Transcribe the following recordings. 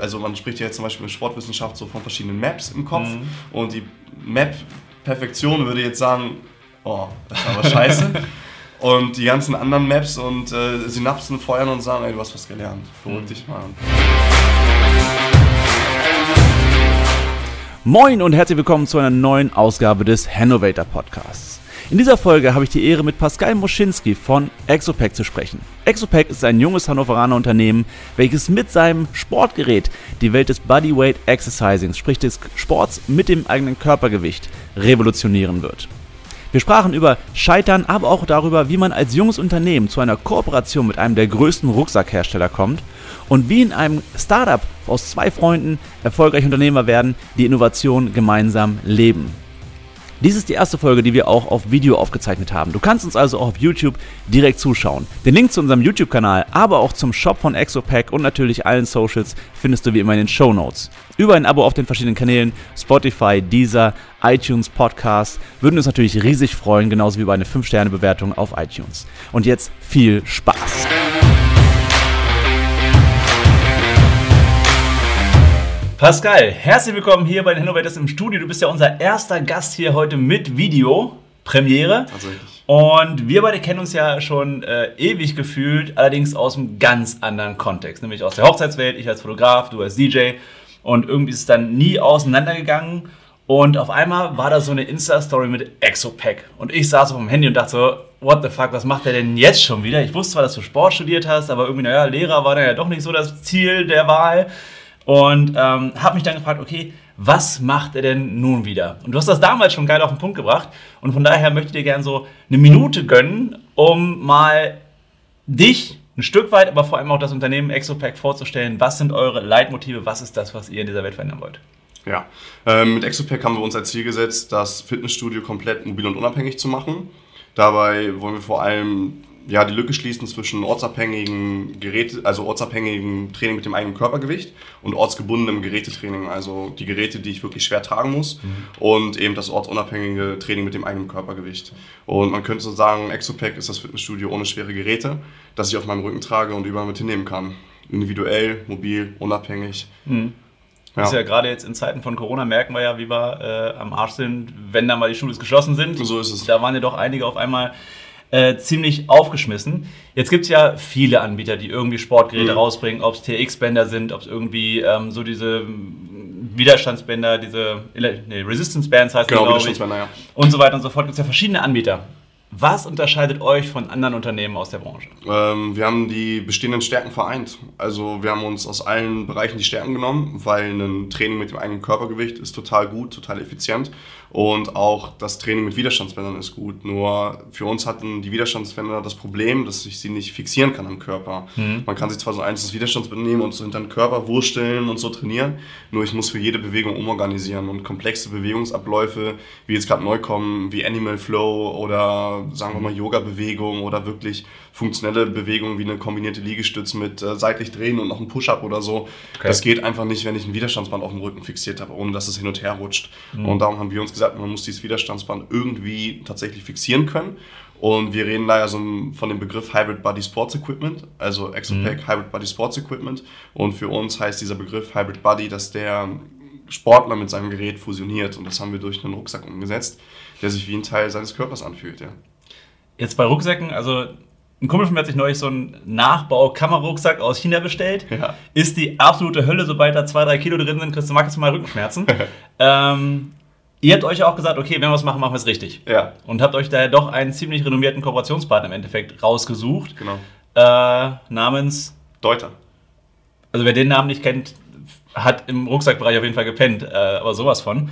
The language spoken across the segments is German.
Also man spricht ja jetzt zum Beispiel in Sportwissenschaft so von verschiedenen Maps im Kopf mhm. und die Map-Perfektion würde jetzt sagen, oh, das ist aber scheiße. und die ganzen anderen Maps und äh, Synapsen feuern und sagen, ey, du hast was gelernt. Beruhig mhm. dich mal. Moin und herzlich willkommen zu einer neuen Ausgabe des Hannovator Podcasts. In dieser Folge habe ich die Ehre, mit Pascal Moschinski von Exopack zu sprechen. Exopack ist ein junges Hannoveraner Unternehmen, welches mit seinem Sportgerät die Welt des Bodyweight Exercising, sprich des Sports mit dem eigenen Körpergewicht, revolutionieren wird. Wir sprachen über Scheitern, aber auch darüber, wie man als junges Unternehmen zu einer Kooperation mit einem der größten Rucksackhersteller kommt und wie in einem Startup aus zwei Freunden erfolgreich Unternehmer werden, die Innovation gemeinsam leben. Dies ist die erste Folge, die wir auch auf Video aufgezeichnet haben. Du kannst uns also auch auf YouTube direkt zuschauen. Den Link zu unserem YouTube-Kanal, aber auch zum Shop von Exopack und natürlich allen Socials findest du wie immer in den Show Notes. Über ein Abo auf den verschiedenen Kanälen, Spotify, Deezer, iTunes, Podcast, würden uns natürlich riesig freuen, genauso wie über eine 5-Sterne-Bewertung auf iTunes. Und jetzt viel Spaß! Pascal, herzlich willkommen hier bei den Innovators im Studio. Du bist ja unser erster Gast hier heute mit Video. Premiere. Tatsächlich. Und wir beide kennen uns ja schon äh, ewig gefühlt, allerdings aus einem ganz anderen Kontext, nämlich aus der Hochzeitswelt, ich als Fotograf, du als DJ. Und irgendwie ist es dann nie auseinandergegangen. Und auf einmal war da so eine Insta-Story mit Exopack. Und ich saß auf dem Handy und dachte so, what the fuck, was macht der denn jetzt schon wieder? Ich wusste zwar, dass du Sport studiert hast, aber irgendwie, naja, Lehrer war dann ja doch nicht so das Ziel der Wahl. Und ähm, habe mich dann gefragt, okay, was macht er denn nun wieder? Und du hast das damals schon geil auf den Punkt gebracht. Und von daher möchte ich dir gerne so eine Minute gönnen, um mal dich ein Stück weit, aber vor allem auch das Unternehmen Exopack vorzustellen. Was sind eure Leitmotive? Was ist das, was ihr in dieser Welt verändern wollt? Ja, ähm, mit Exopack haben wir uns als Ziel gesetzt, das Fitnessstudio komplett mobil und unabhängig zu machen. Dabei wollen wir vor allem ja, die Lücke schließen zwischen ortsabhängigen Geräte, also ortsabhängigen Training mit dem eigenen Körpergewicht und ortsgebundenem Gerätetraining, also die Geräte, die ich wirklich schwer tragen muss mhm. und eben das ortsunabhängige Training mit dem eigenen Körpergewicht. Und man könnte so sagen, Exopack ist das Fitnessstudio ohne schwere Geräte, das ich auf meinem Rücken trage und überall mit hinnehmen kann. Individuell, mobil, unabhängig. Mhm. Ja. Ist ja gerade jetzt in Zeiten von Corona merken wir ja, wie wir äh, am Arsch sind, wenn da mal die Schulen geschlossen sind. So ist es. Da waren ja doch einige auf einmal äh, ziemlich aufgeschmissen. Jetzt gibt es ja viele Anbieter, die irgendwie Sportgeräte mhm. rausbringen, ob es TX-Bänder sind, ob es irgendwie ähm, so diese Widerstandsbänder, diese nee, Resistance Bands heißt genau, Widerstandsbänder, ja. Und so weiter und so fort. Gibt es ja verschiedene Anbieter. Was unterscheidet euch von anderen Unternehmen aus der Branche? Ähm, wir haben die bestehenden Stärken vereint. Also wir haben uns aus allen Bereichen die Stärken genommen, weil ein Training mit dem eigenen Körpergewicht ist total gut, total effizient. Und auch das Training mit Widerstandsbändern ist gut. Nur für uns hatten die Widerstandsbänder das Problem, dass ich sie nicht fixieren kann am Körper. Mhm. Man kann sich zwar so ein einzelnes Widerstandsband nehmen und so hinter den Körper wursteln und so trainieren, nur ich muss für jede Bewegung umorganisieren und komplexe Bewegungsabläufe, wie jetzt gerade neu kommen, wie Animal Flow oder sagen wir mal Yoga-Bewegung oder wirklich funktionelle Bewegungen wie eine kombinierte Liegestütz mit äh, seitlich drehen und noch ein Push-Up oder so. Okay. Das geht einfach nicht, wenn ich ein Widerstandsband auf dem Rücken fixiert habe, ohne dass es hin und her rutscht. Mhm. Und darum haben wir uns gesagt, man muss dieses Widerstandsband irgendwie tatsächlich fixieren können. Und wir reden da ja so von dem Begriff Hybrid Body Sports Equipment, also Exopack mhm. Hybrid Body Sports Equipment. Und für uns heißt dieser Begriff Hybrid Body, dass der Sportler mit seinem Gerät fusioniert. Und das haben wir durch einen Rucksack umgesetzt, der sich wie ein Teil seines Körpers anfühlt. Ja. Jetzt bei Rucksäcken, also ein Kumpel von mir hat sich neulich so einen Nachbau-Kammerrucksack aus China bestellt. Ja. Ist die absolute Hölle, sobald da zwei, drei Kilo drin sind, kriegst du maximal Rückenschmerzen. ähm, Ihr habt euch auch gesagt, okay, wenn wir was machen, machen wir es richtig. Ja. Und habt euch daher doch einen ziemlich renommierten Kooperationspartner im Endeffekt rausgesucht. Genau. Äh, namens Deuter. Also wer den Namen nicht kennt, hat im Rucksackbereich auf jeden Fall gepennt, äh, aber sowas von.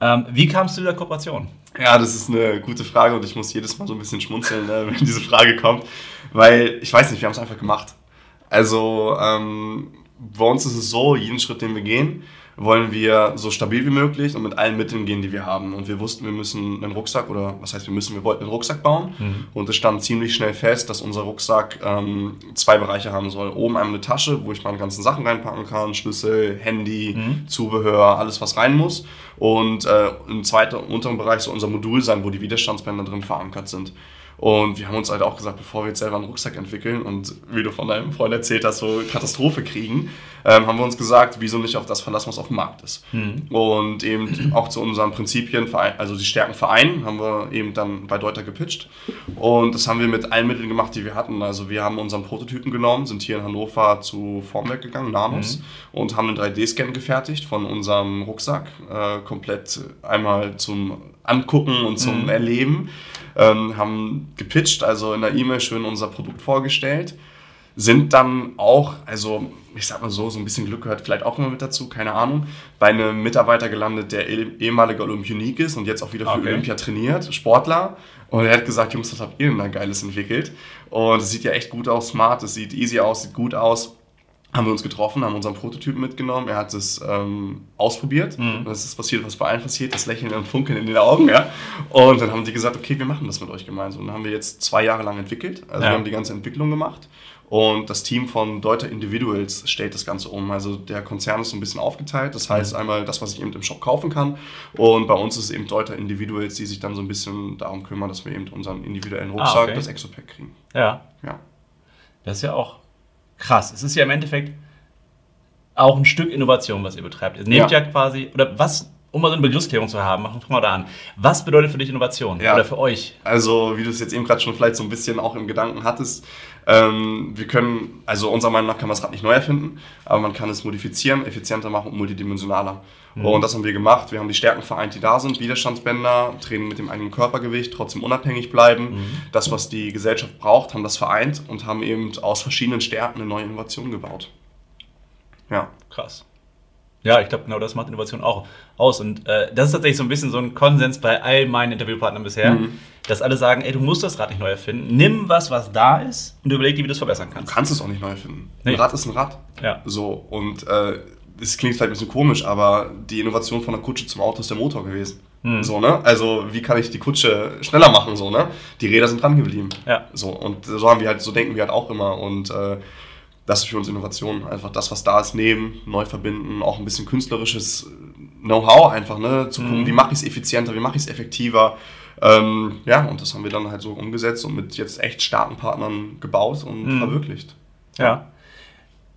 Ähm, wie kamst du zu der Kooperation? Ja, das ist eine gute Frage und ich muss jedes Mal so ein bisschen schmunzeln, ne, wenn diese Frage kommt, weil ich weiß nicht, wir haben es einfach gemacht. Also ähm, bei uns ist es so, jeden Schritt, den wir gehen, wollen wir so stabil wie möglich und mit allen Mitteln gehen, die wir haben. Und wir wussten, wir müssen einen Rucksack oder was heißt wir müssen, wir wollten einen Rucksack bauen. Mhm. Und es stand ziemlich schnell fest, dass unser Rucksack ähm, zwei Bereiche haben soll. Oben einmal eine Tasche, wo ich meine ganzen Sachen reinpacken kann, Schlüssel, Handy, mhm. Zubehör, alles was rein muss. Und äh, im zweiten, unteren Bereich soll unser Modul sein, wo die Widerstandsbänder drin verankert sind. Und wir haben uns halt auch gesagt, bevor wir jetzt selber einen Rucksack entwickeln und wie du von deinem Freund erzählt hast, so Katastrophe kriegen, ähm, haben wir uns gesagt, wieso nicht auf das verlassen, was auf dem Markt ist. Mhm. Und eben auch zu unseren Prinzipien, also die Stärken vereinen, haben wir eben dann bei Deuter gepitcht. Und das haben wir mit allen Mitteln gemacht, die wir hatten. Also wir haben unseren Prototypen genommen, sind hier in Hannover zu Formwerk gegangen, Nanos, mhm. und haben einen 3D-Scan gefertigt von unserem Rucksack, äh, komplett einmal zum Angucken und zum mhm. Erleben. Ähm, haben gepitcht, also in der E-Mail schön unser Produkt vorgestellt sind dann auch, also ich sag mal so, so ein bisschen Glück gehört vielleicht auch immer mit dazu, keine Ahnung, bei einem Mitarbeiter gelandet, der eh, ehemaliger Olympionik ist und jetzt auch wieder für okay. Olympia trainiert, Sportler. Und er hat gesagt, Jungs, was habt ihr denn da Geiles entwickelt? Und es sieht ja echt gut aus, smart, es sieht easy aus, sieht gut aus haben wir uns getroffen, haben unseren Prototypen mitgenommen. Er hat es ähm, ausprobiert. Mhm. Das ist passiert, was bei allen passiert, das Lächeln und Funkeln in den Augen. Ja? Und dann haben die gesagt, okay, wir machen das mit euch gemeinsam. Und dann haben wir jetzt zwei Jahre lang entwickelt. Also ja. wir haben die ganze Entwicklung gemacht. Und das Team von Deuter Individuals stellt das Ganze um. Also der Konzern ist so ein bisschen aufgeteilt. Das heißt mhm. einmal das, was ich eben im Shop kaufen kann. Und bei uns ist es eben Deuter Individuals, die sich dann so ein bisschen darum kümmern, dass wir eben unseren individuellen Rucksack, ah, okay. das Exopack kriegen. Ja. ja. Das ist ja auch krass. Es ist ja im Endeffekt auch ein Stück Innovation, was ihr betreibt. Ihr nehmt ja, ja quasi, oder was um mal so eine Begriffsklärung zu haben, machen wir mal da an. Was bedeutet für dich Innovation ja. oder für euch? Also, wie du es jetzt eben gerade schon vielleicht so ein bisschen auch im Gedanken hattest, ähm, wir können, also unserer Meinung nach kann man das Rad nicht neu erfinden, aber man kann es modifizieren, effizienter machen und multidimensionaler. Mhm. Und das haben wir gemacht. Wir haben die Stärken vereint, die da sind, Widerstandsbänder, Training mit dem eigenen Körpergewicht, trotzdem unabhängig bleiben. Mhm. Das, was die Gesellschaft braucht, haben das vereint und haben eben aus verschiedenen Stärken eine neue Innovation gebaut. Ja. Krass. Ja, ich glaube, genau das macht Innovation auch aus. Und äh, das ist tatsächlich so ein bisschen so ein Konsens bei all meinen Interviewpartnern bisher, mhm. dass alle sagen, ey, du musst das Rad nicht neu erfinden. Nimm was, was da ist und überleg dir, wie du es verbessern kannst. Du kannst es auch nicht neu erfinden. Nee. Ein Rad ist ein Rad. Ja. So, und äh, es klingt vielleicht ein bisschen komisch, aber die Innovation von der Kutsche zum Auto ist der Motor gewesen. Mhm. So, ne? Also, wie kann ich die Kutsche schneller machen, so, ne? Die Räder sind dran geblieben. Ja. So, und so haben wir halt, so denken wir halt auch immer. Und äh, das ist für uns Innovation. Einfach das, was da ist, nehmen, neu verbinden, auch ein bisschen künstlerisches Know-how einfach, ne? Zu gucken, mhm. wie mache ich es effizienter, wie mache ich es effektiver. Ähm, ja, und das haben wir dann halt so umgesetzt und mit jetzt echt starken Partnern gebaut und mhm. verwirklicht. Ja. ja.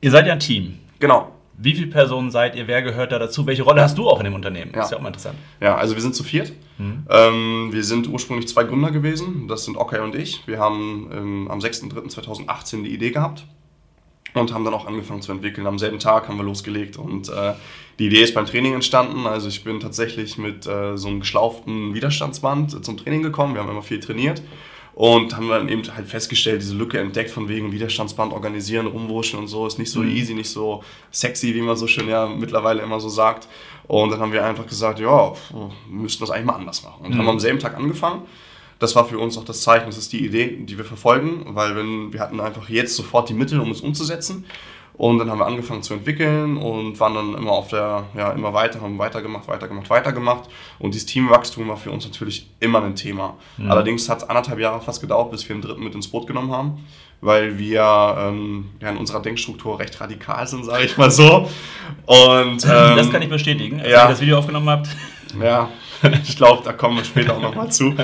Ihr seid ja ein Team. Genau. Wie viele Personen seid ihr? Wer gehört da dazu? Welche Rolle hast du auch in dem Unternehmen? Ja. Das ist ja auch mal interessant. Ja, also wir sind zu viert. Mhm. Ähm, wir sind ursprünglich zwei Gründer gewesen. Das sind Okay und ich. Wir haben ähm, am 6.3.2018 die Idee gehabt und haben dann auch angefangen zu entwickeln. Am selben Tag haben wir losgelegt und äh, die Idee ist beim Training entstanden. Also ich bin tatsächlich mit äh, so einem geschlauften Widerstandsband zum Training gekommen. Wir haben immer viel trainiert und haben dann eben halt festgestellt, diese Lücke entdeckt von wegen Widerstandsband organisieren, rumwurschen und so ist nicht so mhm. easy, nicht so sexy, wie man so schön ja mittlerweile immer so sagt. Und dann haben wir einfach gesagt, ja, wir müssten das eigentlich mal anders machen. Und mhm. haben am selben Tag angefangen das war für uns auch das Zeichen, das ist die Idee, die wir verfolgen, weil wenn, wir hatten einfach jetzt sofort die Mittel, um es umzusetzen. Und dann haben wir angefangen zu entwickeln und waren dann immer auf der, ja, immer weiter, haben weitergemacht, weitergemacht, weitergemacht. Und dieses Teamwachstum war für uns natürlich immer ein Thema. Mhm. Allerdings hat es anderthalb Jahre fast gedauert, bis wir einen dritten mit ins Boot genommen haben, weil wir ähm, ja, in unserer Denkstruktur recht radikal sind, sage ich mal so. Und, ähm, das kann ich bestätigen, als ja, ihr das Video aufgenommen habt. Ja, ich glaube, da kommen wir später auch nochmal zu.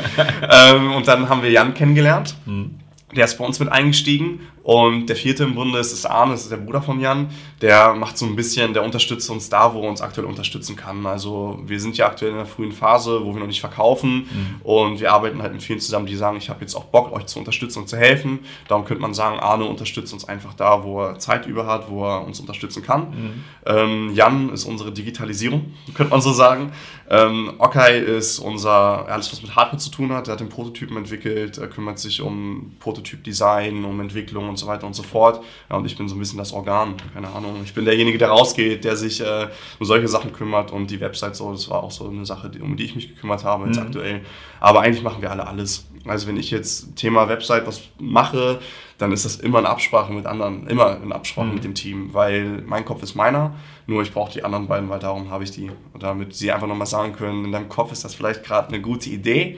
Ähm, und dann haben wir Jan kennengelernt. Mhm. Der ist bei uns mit eingestiegen und der vierte im Bunde ist, ist Arne, das ist der Bruder von Jan. Der macht so ein bisschen, der unterstützt uns da, wo er uns aktuell unterstützen kann. Also wir sind ja aktuell in einer frühen Phase, wo wir noch nicht verkaufen mhm. und wir arbeiten halt mit vielen zusammen, die sagen, ich habe jetzt auch Bock, euch zu unterstützen und zu helfen. Darum könnte man sagen, Arne unterstützt uns einfach da, wo er Zeit über hat, wo er uns unterstützen kann. Mhm. Ähm, Jan ist unsere Digitalisierung, könnte man so sagen. Ähm, Okai ist unser, alles was mit Hardware zu tun hat. Er hat den Prototypen entwickelt, er kümmert sich um Prototyp-Design, um Entwicklung und so weiter und so fort. Ja, und ich bin so ein bisschen das Organ, keine Ahnung. Ich bin derjenige, der rausgeht, der sich äh, um solche Sachen kümmert und die Website so, das war auch so eine Sache, um die ich mich gekümmert habe jetzt mhm. aktuell. Aber eigentlich machen wir alle alles. Also wenn ich jetzt Thema Website was mache, dann ist das immer in Absprache mit anderen, immer in Absprache mhm. mit dem Team, weil mein Kopf ist meiner, nur ich brauche die anderen beiden, weil darum habe ich die. Und damit sie einfach nochmal sagen können, in deinem Kopf ist das vielleicht gerade eine gute Idee,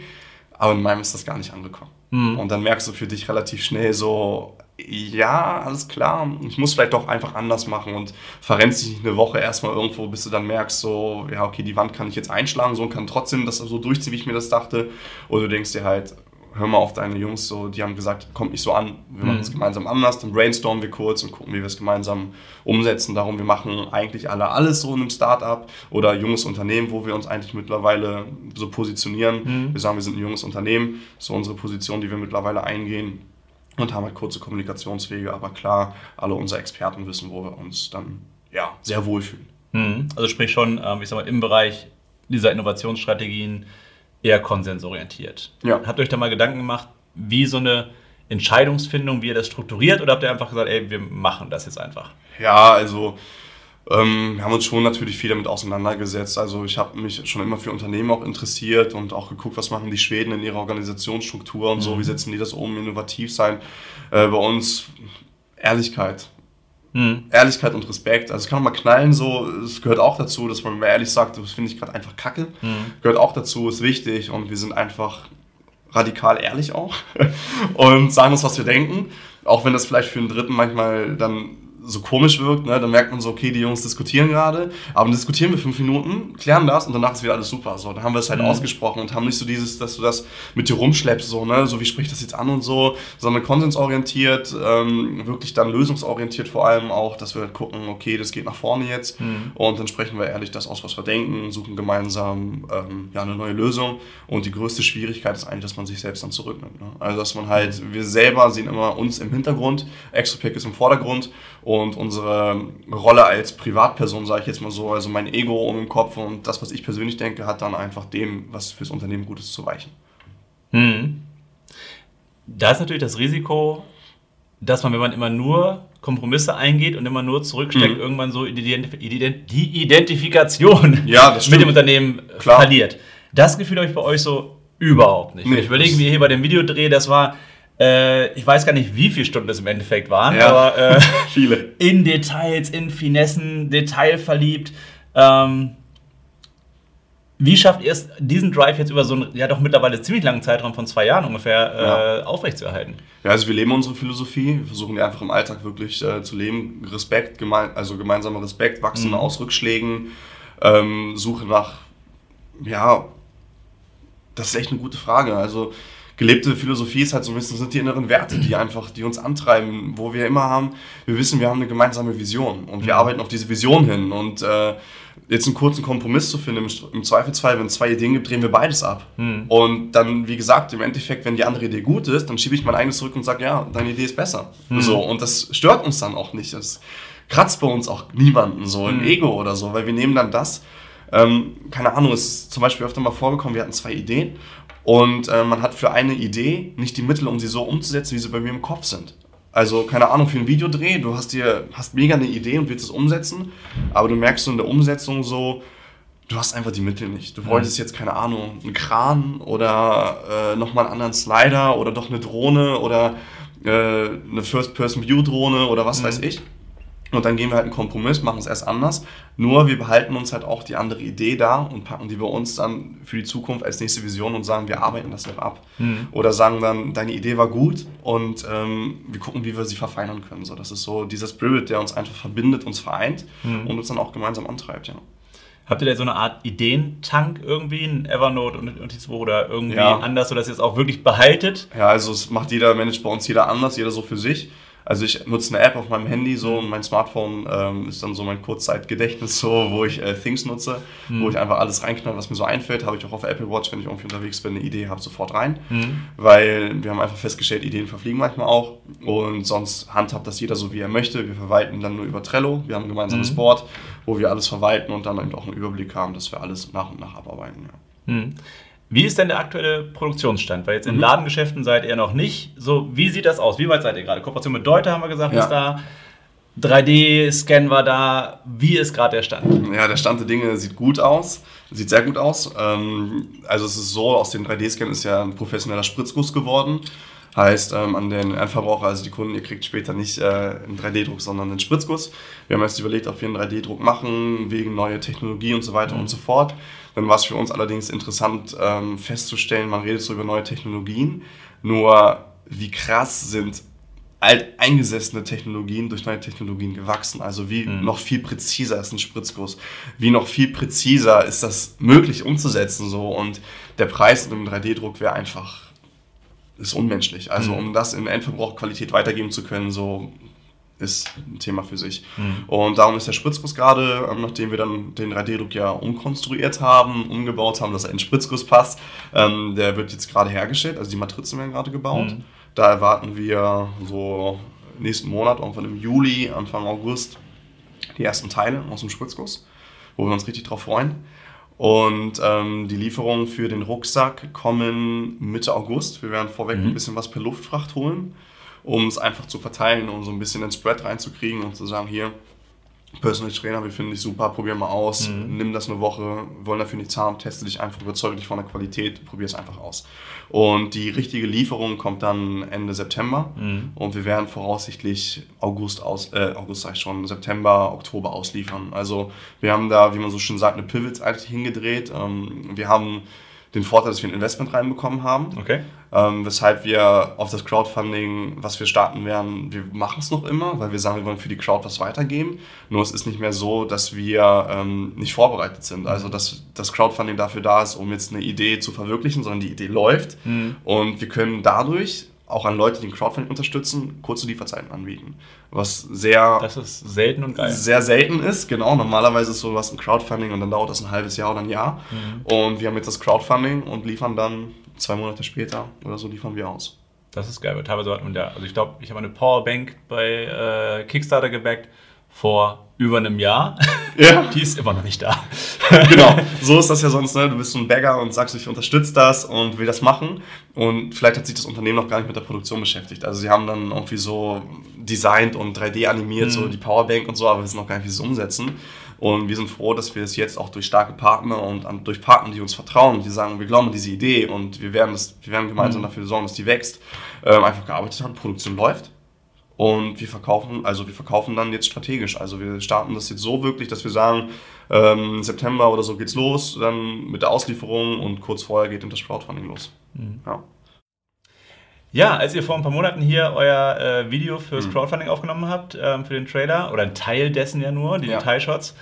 aber in meinem ist das gar nicht angekommen. Mhm. Und dann merkst du für dich relativ schnell so, ja, alles klar, ich muss vielleicht doch einfach anders machen und verrennst dich nicht eine Woche erstmal irgendwo, bis du dann merkst, so, ja, okay, die Wand kann ich jetzt einschlagen, so und kann trotzdem das so durchziehen, wie ich mir das dachte. Oder du denkst dir halt, hör mal auf deine Jungs, so, die haben gesagt, kommt nicht so an, wir machen es mhm. gemeinsam anders, dann brainstormen wir kurz und gucken, wie wir es gemeinsam umsetzen. Darum, wir machen eigentlich alle alles so in einem Startup oder junges Unternehmen, wo wir uns eigentlich mittlerweile so positionieren. Mhm. Wir sagen, wir sind ein junges Unternehmen, so unsere Position, die wir mittlerweile eingehen und haben halt kurze Kommunikationswege, aber klar, alle unsere Experten wissen, wo wir uns dann ja, sehr wohlfühlen. Mhm. Also sprich schon, ähm, ich sag mal, im Bereich dieser Innovationsstrategien eher konsensorientiert. Ja. Habt ihr euch da mal Gedanken gemacht, wie so eine Entscheidungsfindung, wie ihr das strukturiert oder habt ihr einfach gesagt, ey, wir machen das jetzt einfach? Ja, also ähm, wir haben uns schon natürlich viel damit auseinandergesetzt. Also ich habe mich schon immer für Unternehmen auch interessiert und auch geguckt, was machen die Schweden in ihrer Organisationsstruktur und mhm. so, wie setzen die das um, innovativ sein. Äh, bei uns Ehrlichkeit. Mhm. Ehrlichkeit und Respekt. Also es kann auch mal knallen, so, es gehört auch dazu, dass man ehrlich sagt, das finde ich gerade einfach kacke. Mhm. Gehört auch dazu, ist wichtig und wir sind einfach radikal ehrlich auch und sagen uns, was wir denken. Auch wenn das vielleicht für einen Dritten manchmal dann so komisch wirkt, ne? dann merkt man so, okay, die Jungs diskutieren gerade, aber dann diskutieren wir fünf Minuten, klären das und danach ist wieder alles super. So, dann haben wir es halt mhm. ausgesprochen und haben nicht so dieses, dass du das mit dir rumschleppst, so, ne, so wie spricht das jetzt an und so, sondern konsensorientiert, ähm, wirklich dann lösungsorientiert vor allem auch, dass wir halt gucken, okay, das geht nach vorne jetzt mhm. und dann sprechen wir ehrlich das aus, was wir denken, suchen gemeinsam ähm, ja, eine neue Lösung und die größte Schwierigkeit ist eigentlich, dass man sich selbst dann zurücknimmt. Ne? Also, dass man halt, wir selber sehen immer uns im Hintergrund, Exopic ist im Vordergrund und unsere Rolle als Privatperson, sage ich jetzt mal so, also mein Ego um im Kopf und das, was ich persönlich denke, hat dann einfach dem, was fürs Unternehmen gut ist, zu weichen. Hm. Da ist natürlich das Risiko, dass man, wenn man immer nur Kompromisse eingeht und immer nur zurücksteckt, mhm. irgendwann so die, Identifikation ja, mit dem Unternehmen Klar. verliert. Das Gefühl habe ich bei euch so überhaupt nicht. Nee, ich überlege mir hier bei dem Videodreh, das war äh, ich weiß gar nicht, wie viele Stunden es im Endeffekt waren, ja, aber äh, viele. In Details, in Finessen, detailverliebt. Ähm, wie schafft ihr es, diesen Drive jetzt über so einen, ja doch mittlerweile ziemlich langen Zeitraum von zwei Jahren ungefähr äh, ja. aufrechtzuerhalten? Ja, also wir leben unsere Philosophie, wir versuchen die einfach im Alltag wirklich äh, zu leben. Respekt, geme also gemeinsamer Respekt, wachsen mhm. aus Rückschlägen, ähm, Suche nach, ja, das ist echt eine gute Frage. Also gelebte Philosophie ist halt so ein bisschen, sind die inneren Werte, die einfach, die uns antreiben, wo wir immer haben, wir wissen, wir haben eine gemeinsame Vision und wir mhm. arbeiten auf diese Vision hin und äh, jetzt einen kurzen Kompromiss zu finden, im, Zweifelsfall, wenn es zwei Ideen gibt, drehen wir beides ab. Mhm. Und dann, wie gesagt, im Endeffekt, wenn die andere Idee gut ist, dann schiebe ich mein eigenes zurück und sage, ja, deine Idee ist besser. Mhm. So, und das stört uns dann auch nicht. Das kratzt bei uns auch niemanden so im mhm. Ego oder so, weil wir nehmen dann das, ähm, keine Ahnung, es ist zum Beispiel öfter mal vorgekommen, wir hatten zwei Ideen und äh, man hat für eine Idee nicht die Mittel, um sie so umzusetzen, wie sie bei mir im Kopf sind. Also, keine Ahnung, für ein Videodreh, du hast dir, hast mega eine Idee und willst es umsetzen, aber du merkst so in der Umsetzung so, du hast einfach die Mittel nicht. Du wolltest jetzt, keine Ahnung, einen Kran oder äh, nochmal einen anderen Slider oder doch eine Drohne oder äh, eine First-Person-View-Drohne oder was mhm. weiß ich. Und dann gehen wir halt einen Kompromiss, machen es erst anders. Nur wir behalten uns halt auch die andere Idee da und packen die bei uns dann für die Zukunft als nächste Vision und sagen, wir arbeiten das noch ab. Mhm. Oder sagen dann, deine Idee war gut und ähm, wir gucken, wie wir sie verfeinern können. So, das ist so dieser Spirit, der uns einfach verbindet, uns vereint mhm. und uns dann auch gemeinsam antreibt. Ja. Habt ihr da so eine Art Ideentank irgendwie, ein Evernote und Notizbuch oder irgendwie ja. anders, sodass ihr es auch wirklich behaltet? Ja, also es macht jeder, managt bei uns jeder anders, jeder so für sich. Also ich nutze eine App auf meinem Handy so und mein Smartphone ähm, ist dann so mein Kurzzeitgedächtnis so, wo ich äh, Things nutze, mhm. wo ich einfach alles reinknall, was mir so einfällt. Habe ich auch auf Apple Watch, wenn ich irgendwie unterwegs bin, eine Idee habe, sofort rein. Mhm. Weil wir haben einfach festgestellt, Ideen verfliegen manchmal auch und sonst handhabt das jeder so, wie er möchte. Wir verwalten dann nur über Trello. Wir haben ein gemeinsames mhm. Board, wo wir alles verwalten und dann eben auch einen Überblick haben, dass wir alles nach und nach abarbeiten. Ja. Wie ist denn der aktuelle Produktionsstand? Weil jetzt in mhm. Ladengeschäften seid ihr noch nicht. So, wie sieht das aus? Wie weit seid ihr gerade? Kooperation mit Deuter haben wir gesagt, ja. ist da. 3D-Scan war da. Wie ist gerade der Stand? Ja, der Stand der Dinge sieht gut aus. Sieht sehr gut aus. Ähm, also es ist so, aus dem 3D-Scan ist ja ein professioneller Spritzguss geworden. Heißt ähm, an den Endverbraucher, also die Kunden, ihr kriegt später nicht äh, einen 3D-Druck, sondern einen Spritzguss. Wir haben jetzt überlegt, ob wir einen 3D-Druck machen, wegen neuer Technologie und so weiter mhm. und so fort. Dann war es für uns allerdings interessant ähm, festzustellen, man redet so über neue Technologien, nur wie krass sind alteingesessene Technologien durch neue Technologien gewachsen. Also wie mhm. noch viel präziser ist ein Spritzguss, wie noch viel präziser ist das möglich umzusetzen so und der Preis in einem 3D-Druck wäre einfach ist unmenschlich. Also mhm. um das in Endverbrauchqualität weitergeben zu können, so ist ein Thema für sich. Mhm. Und darum ist der Spritzguss gerade, ähm, nachdem wir dann den 3D-Druck ja umkonstruiert haben, umgebaut haben, dass er in Spritzguss passt, ähm, der wird jetzt gerade hergestellt, also die Matrizen werden gerade gebaut. Mhm. Da erwarten wir so nächsten Monat, irgendwann im Juli, Anfang August, die ersten Teile aus dem Spritzguss, wo wir uns richtig drauf freuen. Und ähm, die Lieferungen für den Rucksack kommen Mitte August. Wir werden vorweg mhm. ein bisschen was per Luftfracht holen um es einfach zu verteilen und so ein bisschen den Spread reinzukriegen und zu sagen, hier, Personal Trainer, wir finden dich super, probier mal aus, mhm. nimm das eine Woche, wollen dafür nichts haben, teste dich einfach, überzeuge dich von der Qualität, probier es einfach aus. Und die richtige Lieferung kommt dann Ende September mhm. und wir werden voraussichtlich August aus, äh, August sag ich schon, September, Oktober ausliefern. Also wir haben da, wie man so schön sagt, eine Pivot eigentlich hingedreht. Ähm, wir haben den Vorteil, dass wir ein Investment reinbekommen haben. Okay. Ähm, weshalb wir auf das Crowdfunding, was wir starten werden, wir machen es noch immer, weil wir sagen, wir wollen für die Crowd was weitergeben. Nur es ist nicht mehr so, dass wir ähm, nicht vorbereitet sind. Also dass das Crowdfunding dafür da ist, um jetzt eine Idee zu verwirklichen, sondern die Idee läuft. Mhm. Und wir können dadurch auch an Leute, die den Crowdfunding unterstützen, kurze Lieferzeiten anbieten. Was sehr. Das ist selten und geil. Sehr selten ist, genau. Normalerweise ist sowas ein Crowdfunding und dann dauert das ein halbes Jahr oder ein Jahr. Mhm. Und wir haben jetzt das Crowdfunding und liefern dann zwei Monate später oder so liefern wir aus. Das ist geil, weil teilweise hat man ja, also ich glaube, ich habe eine Powerbank bei äh, Kickstarter gebackt vor über einem Jahr. Ja. Die ist immer noch nicht da. genau. So ist das ja sonst, ne? Du bist so ein Bagger und sagst, ich unterstütze das und will das machen. Und vielleicht hat sich das Unternehmen noch gar nicht mit der Produktion beschäftigt. Also sie haben dann irgendwie so designt und 3D animiert, mhm. so die Powerbank und so, aber wissen noch gar nicht, wie sie es umsetzen. Und wir sind froh, dass wir es jetzt auch durch starke Partner und durch Partner, die uns vertrauen, die sagen, wir glauben an diese Idee und wir werden, das, wir werden gemeinsam mhm. dafür sorgen, dass die wächst, ähm, einfach gearbeitet haben, Produktion läuft und wir verkaufen, also wir verkaufen dann jetzt strategisch. Also wir starten das jetzt so wirklich, dass wir sagen, ähm, September oder so geht's los, dann mit der Auslieferung und kurz vorher geht das Crowdfunding los. Mhm. Ja. Ja, als ihr vor ein paar Monaten hier euer äh, Video fürs mhm. Crowdfunding aufgenommen habt, ähm, für den Trailer, oder ein Teil dessen ja nur, die ja. Detailshots,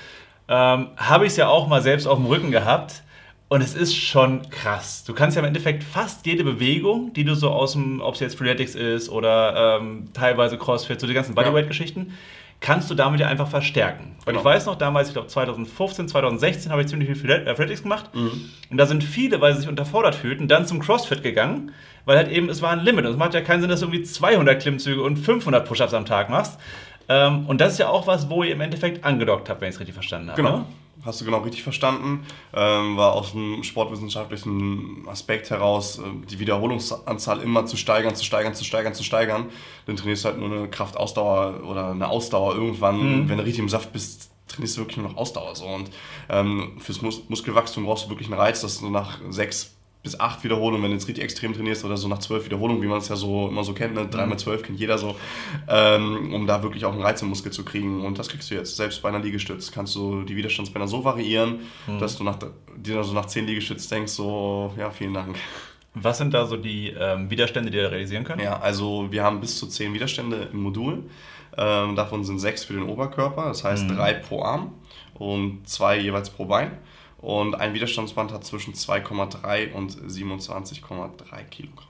ähm, habe ich es ja auch mal selbst auf dem Rücken gehabt. Und es ist schon krass. Du kannst ja im Endeffekt fast jede Bewegung, die du so aus dem, ob es jetzt Freeletics ist oder ähm, teilweise Crossfit, so die ganzen Bodyweight-Geschichten, kannst du damit ja einfach verstärken. Weil genau. ich weiß noch, damals, ich glaube 2015, 2016 habe ich ziemlich viel äh, Freeletics gemacht. Mhm. Und da sind viele, weil sie sich unterfordert fühlten, dann zum Crossfit gegangen, weil halt eben, es war ein Limit. Und es macht ja keinen Sinn, dass du irgendwie 200 Klimmzüge und 500 Push-Ups am Tag machst. Ähm, und das ist ja auch was, wo ihr im Endeffekt angedockt habt, wenn ich es richtig verstanden habe. Genau. Ne? Hast du genau richtig verstanden. Ähm, war aus dem sportwissenschaftlichen Aspekt heraus, äh, die Wiederholungsanzahl immer zu steigern, zu steigern, zu steigern, zu steigern. Dann trainierst du halt nur eine Kraftausdauer oder eine Ausdauer irgendwann, mhm. wenn du richtig im Saft bist, trainierst du wirklich nur noch Ausdauer. So. Und ähm, fürs Mus Muskelwachstum brauchst du wirklich einen Reiz, dass du nach sechs bis acht Wiederholungen, wenn du jetzt richtig extrem trainierst oder so nach zwölf Wiederholungen, wie man es ja so immer so kennt, ne? dreimal mhm. zwölf kennt jeder so, ähm, um da wirklich auch einen Reiz im Muskel zu kriegen. Und das kriegst du jetzt. Selbst bei einer Liegestütz kannst du die Widerstandsbänder so variieren, mhm. dass du nach, dir so nach zehn Liegestütz denkst, so, ja, vielen Dank. Was sind da so die ähm, Widerstände, die ihr realisieren könnt? Ja, also wir haben bis zu zehn Widerstände im Modul. Ähm, davon sind sechs für den Oberkörper, das heißt mhm. drei pro Arm und zwei jeweils pro Bein. Und ein Widerstandsband hat zwischen 2,3 und 27,3 Kilogramm.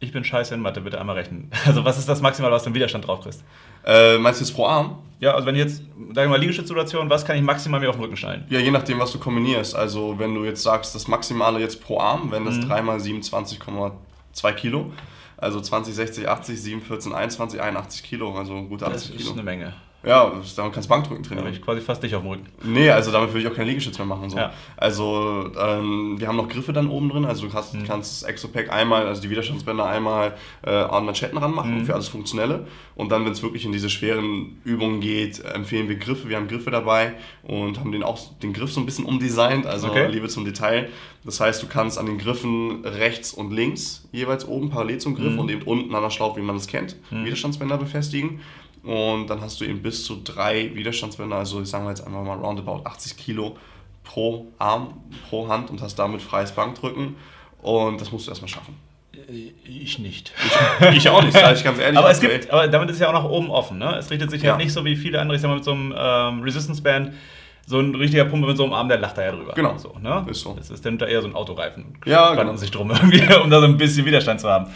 Ich bin scheiße in Mathe, bitte einmal rechnen. Also was ist das Maximal, was du im Widerstand drauf kriegst? Äh, meinst du jetzt pro Arm? Ja, also wenn jetzt, sagen wir mal, Liegestützsituation, was kann ich maximal mir auf den Rücken schnallen? Ja, je nachdem, was du kombinierst. Also wenn du jetzt sagst, das Maximale jetzt pro Arm, wenn das mhm. 3 mal 27,2 Kilo, also 20, 60, 80, 7, 14, 21, 81 Kilo, also gut 80 Kilo. Das ist eine Menge. Ja, damit kannst du Bankdrücken trainieren. Da ich quasi fast dich auf dem Rücken. Nee, also damit würde ich auch keinen Liegestütz mehr machen. So. Ja. Also ähm, wir haben noch Griffe dann oben drin. Also du hast, mhm. kannst Exopack einmal, also die Widerstandsbänder einmal äh, an Manschetten ranmachen mhm. für alles Funktionelle. Und dann, wenn es wirklich in diese schweren Übungen geht, empfehlen wir Griffe. Wir haben Griffe dabei und haben den auch den Griff so ein bisschen umdesignt. Also okay. Liebe zum Detail. Das heißt, du kannst an den Griffen rechts und links jeweils oben parallel zum Griff mhm. und eben unten an der Schlaufe, wie man es kennt, mhm. Widerstandsbänder befestigen. Und dann hast du eben bis zu drei Widerstandsbänder, also ich sage jetzt einfach mal roundabout 80 Kilo pro Arm, pro Hand und hast damit freies Bankdrücken. Und das musst du erstmal schaffen. Äh, ich nicht. Ich, ich auch nicht, sage ich ganz ehrlich. aber, es gibt, aber damit ist es ja auch nach oben offen. Ne? Es richtet sich ja. halt nicht so wie viele andere, ich sag mal, mit so einem ähm, Resistance Band so ein richtiger Pumpe mit so einem Arm, der lacht da ja drüber. Genau. So, ne? Ist so. Das ist dann eher so ein Autoreifen. Ja, genau. sich drum irgendwie, um da so ein bisschen Widerstand zu haben.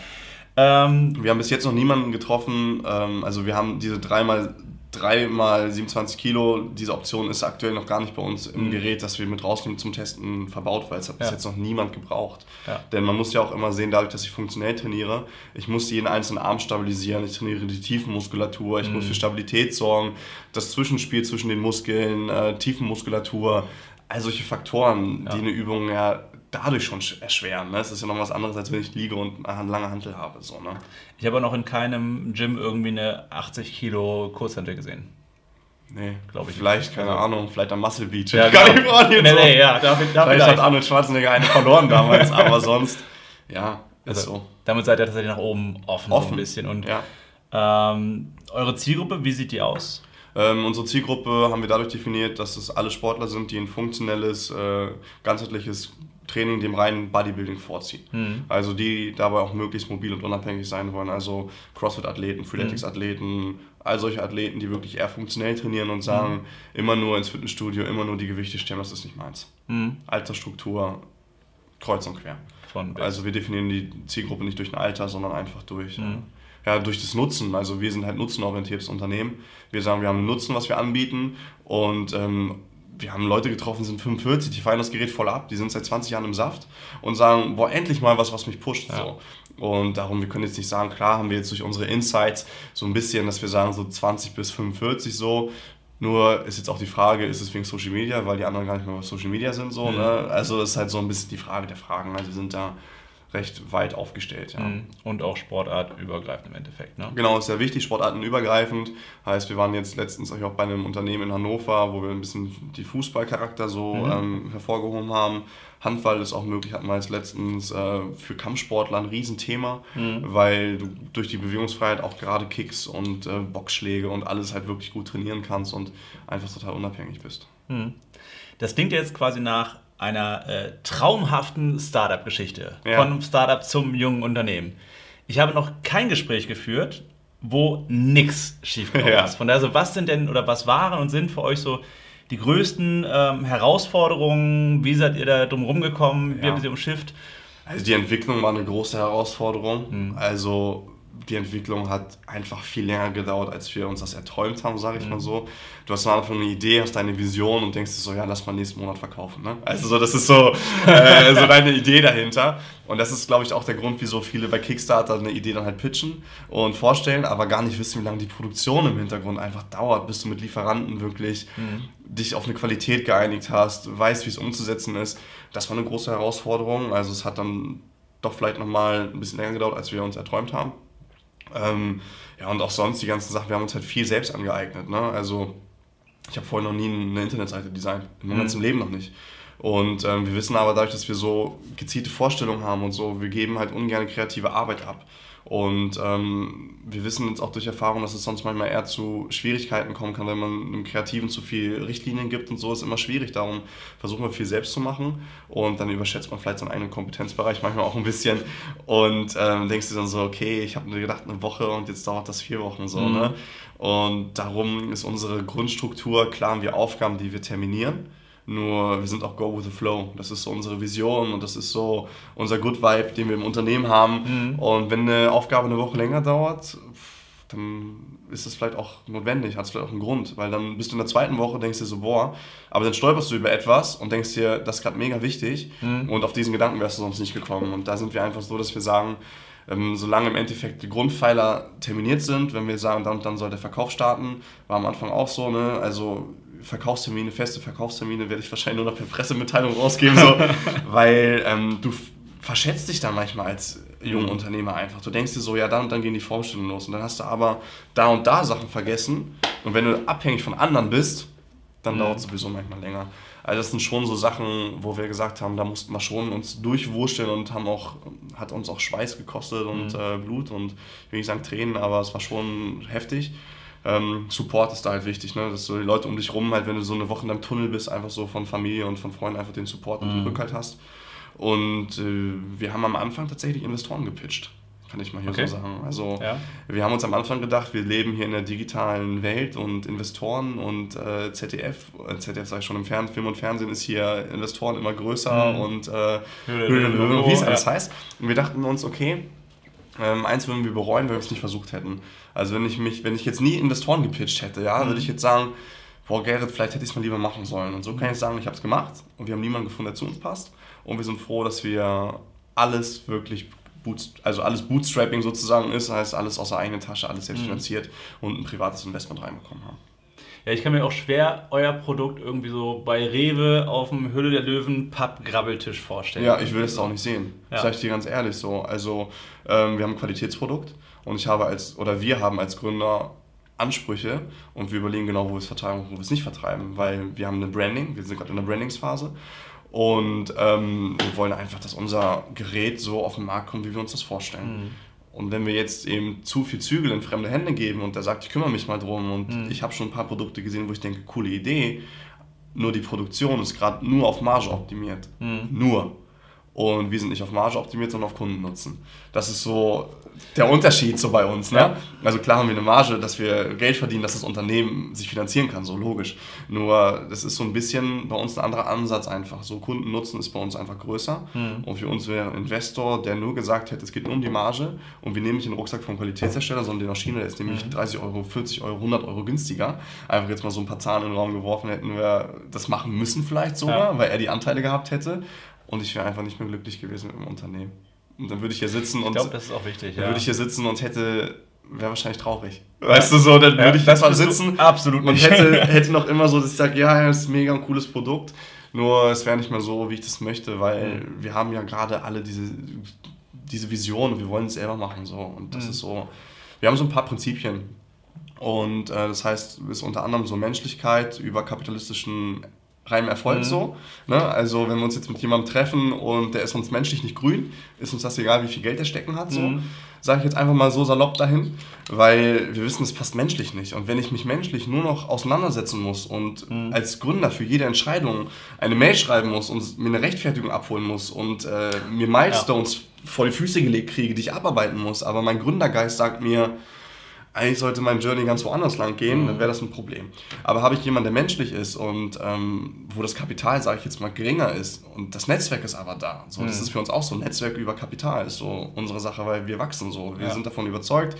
Ähm, wir haben bis jetzt noch niemanden getroffen. Ähm, also wir haben diese dreimal 3 mal 27 Kilo, diese Option ist aktuell noch gar nicht bei uns im mhm. Gerät, das wir mit rausnehmen zum Testen verbaut, weil es hat bis ja. jetzt noch niemand gebraucht. Ja. Denn man muss ja auch immer sehen, dadurch, dass ich funktionell trainiere, ich muss jeden einzelnen Arm stabilisieren, ich trainiere die Tiefenmuskulatur, ich mhm. muss für Stabilität sorgen, das Zwischenspiel zwischen den Muskeln, äh, Tiefenmuskulatur, all solche Faktoren, ja. die eine Übung ja dadurch schon erschweren. Ne? Es ist ja noch was anderes, als wenn ich liege und eine lange Hantel habe. So, ne? Ich habe noch in keinem Gym irgendwie eine 80 Kilo Kurzhantel gesehen. Nee, glaube ich. Vielleicht, keine also, Ahnung, vielleicht am Muscle Beach. Ja, genau. Kalifornien. Nee, nee, ja, da, da vielleicht, vielleicht hat Arnold Schwarzenegger eine verloren damals, aber sonst, ja, ist also, so. Damit seid ihr tatsächlich nach oben offen, offen. so ein bisschen. Und ja. ähm, eure Zielgruppe, wie sieht die aus? Ähm, unsere Zielgruppe haben wir dadurch definiert, dass es alle Sportler sind, die ein funktionelles, äh, ganzheitliches Training dem reinen Bodybuilding vorziehen. Mhm. Also die dabei auch möglichst mobil und unabhängig sein wollen. Also CrossFit-Athleten, Freeletics-Athleten, all solche Athleten, die wirklich eher funktionell trainieren und sagen, mhm. immer nur ins Fitnessstudio, immer nur die Gewichte stemmen, das ist nicht meins. Mhm. Altersstruktur, kreuz und quer. also wir definieren die Zielgruppe nicht durch ein Alter, sondern einfach durch... Mhm. ja, durch das Nutzen. Also wir sind halt nutzenorientiertes Unternehmen. Wir sagen, wir haben einen Nutzen, was wir anbieten und ähm, wir haben Leute getroffen, sind 45, die feiern das Gerät voll ab, die sind seit 20 Jahren im Saft und sagen, boah, endlich mal was, was mich pusht. Ja. So. Und darum, wir können jetzt nicht sagen, klar haben wir jetzt durch unsere Insights so ein bisschen, dass wir sagen, so 20 bis 45 so. Nur ist jetzt auch die Frage, ist es wegen Social Media, weil die anderen gar nicht mehr auf Social Media sind so. Mhm. Ne? Also ist halt so ein bisschen die Frage der Fragen. Also wir sind da recht weit aufgestellt. Ja. Mhm. Und auch sportartübergreifend im Endeffekt. Ne? Genau, ist sehr wichtig, sportartenübergreifend. Heißt, wir waren jetzt letztens auch bei einem Unternehmen in Hannover, wo wir ein bisschen die Fußballcharakter so mhm. ähm, hervorgehoben haben. Handball ist auch möglich, hatten wir jetzt letztens äh, für Kampfsportler ein Riesenthema, mhm. weil du durch die Bewegungsfreiheit auch gerade Kicks und äh, Boxschläge und alles halt wirklich gut trainieren kannst und einfach total unabhängig bist. Mhm. Das klingt jetzt quasi nach einer äh, traumhaften Startup-Geschichte. Ja. Von Startup zum jungen Unternehmen. Ich habe noch kein Gespräch geführt, wo nichts schiefgegangen ja. ist. Von daher, so, was sind denn oder was waren und sind für euch so die größten ähm, Herausforderungen? Wie seid ihr da drum rumgekommen? Wie ja. habt ihr umschifft? Also die Entwicklung war eine große Herausforderung. Mhm. Also die Entwicklung hat einfach viel länger gedauert, als wir uns das erträumt haben, sage ich mhm. mal so. Du hast einfach eine Idee, hast deine Vision und denkst so, ja, lass mal nächsten Monat verkaufen. Ne? Also so, das ist so, äh, so deine Idee dahinter. Und das ist, glaube ich, auch der Grund, wieso viele bei Kickstarter eine Idee dann halt pitchen und vorstellen, aber gar nicht wissen, wie lange die Produktion im Hintergrund einfach dauert, bis du mit Lieferanten wirklich mhm. dich auf eine Qualität geeinigt hast, weißt, wie es umzusetzen ist. Das war eine große Herausforderung. Also es hat dann doch vielleicht nochmal ein bisschen länger gedauert, als wir uns erträumt haben. Ähm, ja, und auch sonst die ganzen Sachen, wir haben uns halt viel selbst angeeignet. Ne? Also, ich habe vorher noch nie eine Internetseite designt, im Moment mhm. im Leben noch nicht. Und ähm, wir wissen aber dadurch, dass wir so gezielte Vorstellungen haben und so, wir geben halt ungern kreative Arbeit ab. Und ähm, wir wissen jetzt auch durch Erfahrung, dass es sonst manchmal eher zu Schwierigkeiten kommen kann, wenn man einem Kreativen zu viel Richtlinien gibt und so ist immer schwierig. Darum versuchen wir viel selbst zu machen und dann überschätzt man vielleicht seinen eigenen Kompetenzbereich manchmal auch ein bisschen und ähm, denkst du dann so, okay, ich habe mir gedacht eine Woche und jetzt dauert das vier Wochen so. Mhm. Ne? Und darum ist unsere Grundstruktur, klar haben wir Aufgaben, die wir terminieren nur wir sind auch Go with the Flow. Das ist so unsere Vision und das ist so unser Good Vibe, den wir im Unternehmen haben. Mhm. Und wenn eine Aufgabe eine Woche länger dauert, dann ist das vielleicht auch notwendig, hat es vielleicht auch einen Grund, weil dann bist du in der zweiten Woche, denkst dir so, boah, aber dann stolperst du über etwas und denkst dir, das ist gerade mega wichtig mhm. und auf diesen Gedanken wärst du sonst nicht gekommen. Und da sind wir einfach so, dass wir sagen, ähm, solange im Endeffekt die Grundpfeiler terminiert sind, wenn wir sagen, dann, dann soll der Verkauf starten, war am Anfang auch so, ne? also Verkaufstermine, feste Verkaufstermine werde ich wahrscheinlich nur noch per Pressemitteilung rausgeben, so, weil ähm, du verschätzt dich dann manchmal als junger mhm. Unternehmer einfach. Du denkst dir so, ja, dann und dann gehen die Vorstellungen los und dann hast du aber da und da Sachen vergessen und wenn du abhängig von anderen bist, dann mhm. dauert es sowieso manchmal länger. Also das sind schon so Sachen, wo wir gesagt haben, da mussten wir schon uns durchwurschteln und haben auch, hat uns auch Schweiß gekostet und mhm. äh, Blut und ich will nicht sagen Tränen, aber es war schon heftig ähm, Support ist da halt wichtig, ne? dass so die Leute um dich rum halt, wenn du so eine Woche in deinem Tunnel bist, einfach so von Familie und von Freunden einfach den Support und den mhm. Rückhalt hast. Und äh, wir haben am Anfang tatsächlich Investoren gepitcht, kann ich mal hier okay. so sagen. Also ja. wir haben uns am Anfang gedacht, wir leben hier in der digitalen Welt und Investoren und äh, ZDF, äh, ZDF sage ich schon im Fern Film und Fernsehen ist hier Investoren immer größer mhm. und äh, wie es alles heißt. Und wir dachten uns, okay, Ähm, eins würden wir bereuen, wenn wir es nicht versucht hätten. Also wenn ich mich, wenn ich jetzt nie Investoren gepitcht hätte, ja, mhm. würde ich jetzt sagen, boah, Gerrit, vielleicht hätte ich es mal lieber machen sollen. Und so kann ich sagen, ich habe es gemacht und wir haben niemanden gefunden, der zu uns passt. Und wir sind froh, dass wir alles wirklich also alles Bootstrapping sozusagen ist, heißt alles aus der eigenen Tasche, alles selbst mhm. finanziert und ein privates Investment reinbekommen haben. Ja, ich kann mir auch schwer euer Produkt irgendwie so bei Rewe auf dem Hülle der Löwen Pappgrabbeltisch vorstellen. Ja, ich will es auch nicht sehen. Ja. Sag ich dir ganz ehrlich so. Also, ähm, wir haben ein Qualitätsprodukt und ich habe als, oder wir haben als Gründer Ansprüche und wir überlegen genau, wo wir es vertreiben und wo wir es nicht vertreiben, weil wir haben eine Branding, wir sind gerade in der Brandingsphase und ähm, wir wollen einfach, dass unser Gerät so auf den Markt kommt, wie wir uns das vorstellen. Mhm. Und wenn wir jetzt eben zu viel Zügel in fremde Hände geben und der sagt, ich kümmere mich mal drum und mhm. ich habe schon ein paar Produkte gesehen, wo ich denke, coole Idee, nur die Produktion ist gerade nur auf Marge optimiert. Mhm. Nur. Und wir sind nicht auf Marge optimiert, sondern auf Kundennutzen. Das ist so der Unterschied so bei uns. Ne? Also klar haben wir eine Marge, dass wir Geld verdienen, dass das Unternehmen sich finanzieren kann, so logisch. Nur das ist so ein bisschen bei uns ein anderer Ansatz einfach. So Kundennutzen ist bei uns einfach größer. Mhm. Und für uns wäre ein Investor, der nur gesagt hätte, es geht nur um die Marge und wir nehmen nicht den Rucksack vom Qualitätshersteller, sondern den aus China, der ist nämlich mhm. 30 Euro, 40 Euro, 100 Euro günstiger. Einfach jetzt mal so ein paar Zahlen in den Raum geworfen, hätten wir das machen müssen vielleicht sogar, ja. weil er die Anteile gehabt hätte und ich wäre einfach nicht mehr glücklich gewesen mit dem Unternehmen. Und dann würde ich hier sitzen und. Ich glaube, das ist auch wichtig. Dann ja. würde ich hier sitzen und hätte. Wäre wahrscheinlich traurig. Weißt du so, dann ja, würde ich das mal sitzen. Absolut nicht. Und hätte, hätte noch immer so, dass ich sage, ja, das ist mega ein cooles Produkt. Nur es wäre nicht mehr so, wie ich das möchte, weil mhm. wir haben ja gerade alle diese, diese Vision und wir wollen es selber machen. So. Und das mhm. ist so. Wir haben so ein paar Prinzipien. Und äh, das heißt, es ist unter anderem so Menschlichkeit über kapitalistischen reinem Erfolg mhm. so. Ne? Also wenn wir uns jetzt mit jemandem treffen und der ist uns menschlich nicht grün, ist uns das egal, wie viel Geld er stecken hat. So. Mhm. Sage ich jetzt einfach mal so salopp dahin, weil wir wissen, es passt menschlich nicht. Und wenn ich mich menschlich nur noch auseinandersetzen muss und mhm. als Gründer für jede Entscheidung eine Mail schreiben muss und mir eine Rechtfertigung abholen muss und äh, mir Milestones ja. vor die Füße gelegt kriege, die ich abarbeiten muss, aber mein Gründergeist sagt mir, eigentlich sollte mein Journey ganz woanders lang gehen, mhm. dann wäre das ein Problem. Aber habe ich jemanden, der menschlich ist und ähm, wo das Kapital, sage ich jetzt mal, geringer ist und das Netzwerk ist aber da. So, mhm. Das ist für uns auch so, Netzwerk über Kapital ist so unsere Sache, weil wir wachsen so. Wir ja. sind davon überzeugt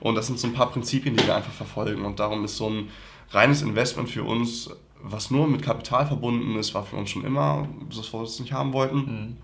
und das sind so ein paar Prinzipien, die wir einfach verfolgen und darum ist so ein reines Investment für uns, was nur mit Kapital verbunden ist, war für uns schon immer, dass wir das nicht haben wollten. Mhm.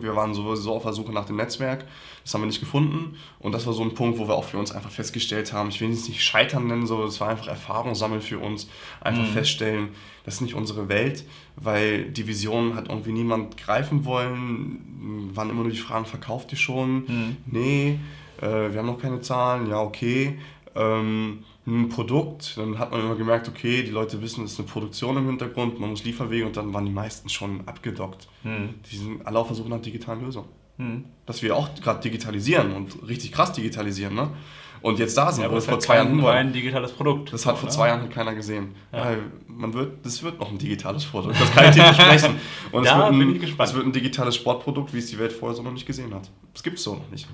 Wir waren sowieso auf der Suche nach dem Netzwerk. Das haben wir nicht gefunden. Und das war so ein Punkt, wo wir auch für uns einfach festgestellt haben, ich will es nicht scheitern nennen, so, das war einfach Erfahrung sammeln für uns. Einfach mhm. feststellen, das ist nicht unsere Welt, weil die Vision hat irgendwie niemand greifen wollen. Waren immer nur die Fragen, verkauft ihr schon? Mhm. Nee, äh, wir haben noch keine Zahlen. Ja, okay. Ähm, ein Produkt, dann hat man immer gemerkt, okay, die Leute wissen, es ist eine Produktion im Hintergrund, man muss Lieferwege und dann waren die meisten schon abgedockt. Hm. Die sind alle auf der Suche nach digitalen Lösungen. Hm. Dass wir auch gerade digitalisieren und richtig krass digitalisieren. Ne? Und jetzt da sind, ja, wo es vor zwei Jahren war. ein digitales Produkt. Das hat vor zwei Jahren keiner gesehen. Ja. man wird, das wird noch ein digitales Produkt. Das kann ich dir versprechen. Und es wird, ein, es wird ein digitales Sportprodukt, wie es die Welt vorher so noch nicht gesehen hat. Das gibt es so noch nicht.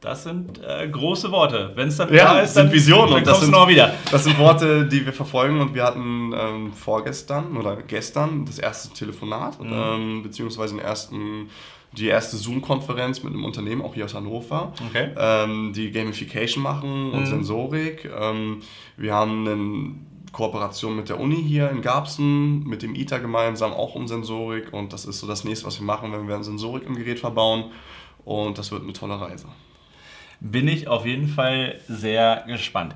Das sind äh, große Worte. Wenn es dann ja, da ist, dann, sind Visionen. Dann und das sind, noch wieder. Das sind Worte, die wir verfolgen und wir hatten ähm, vorgestern oder gestern das erste Telefonat, mhm. ähm, beziehungsweise den ersten, die erste Zoom-Konferenz mit einem Unternehmen, auch hier aus Hannover, okay. ähm, die Gamification machen und mhm. Sensorik. Ähm, wir haben eine Kooperation mit der Uni hier in Garbsen, mit dem ITA gemeinsam, auch um Sensorik und das ist so das nächste, was wir machen, wenn wir eine Sensorik im Gerät verbauen und das wird eine tolle Reise bin ich auf jeden Fall sehr gespannt.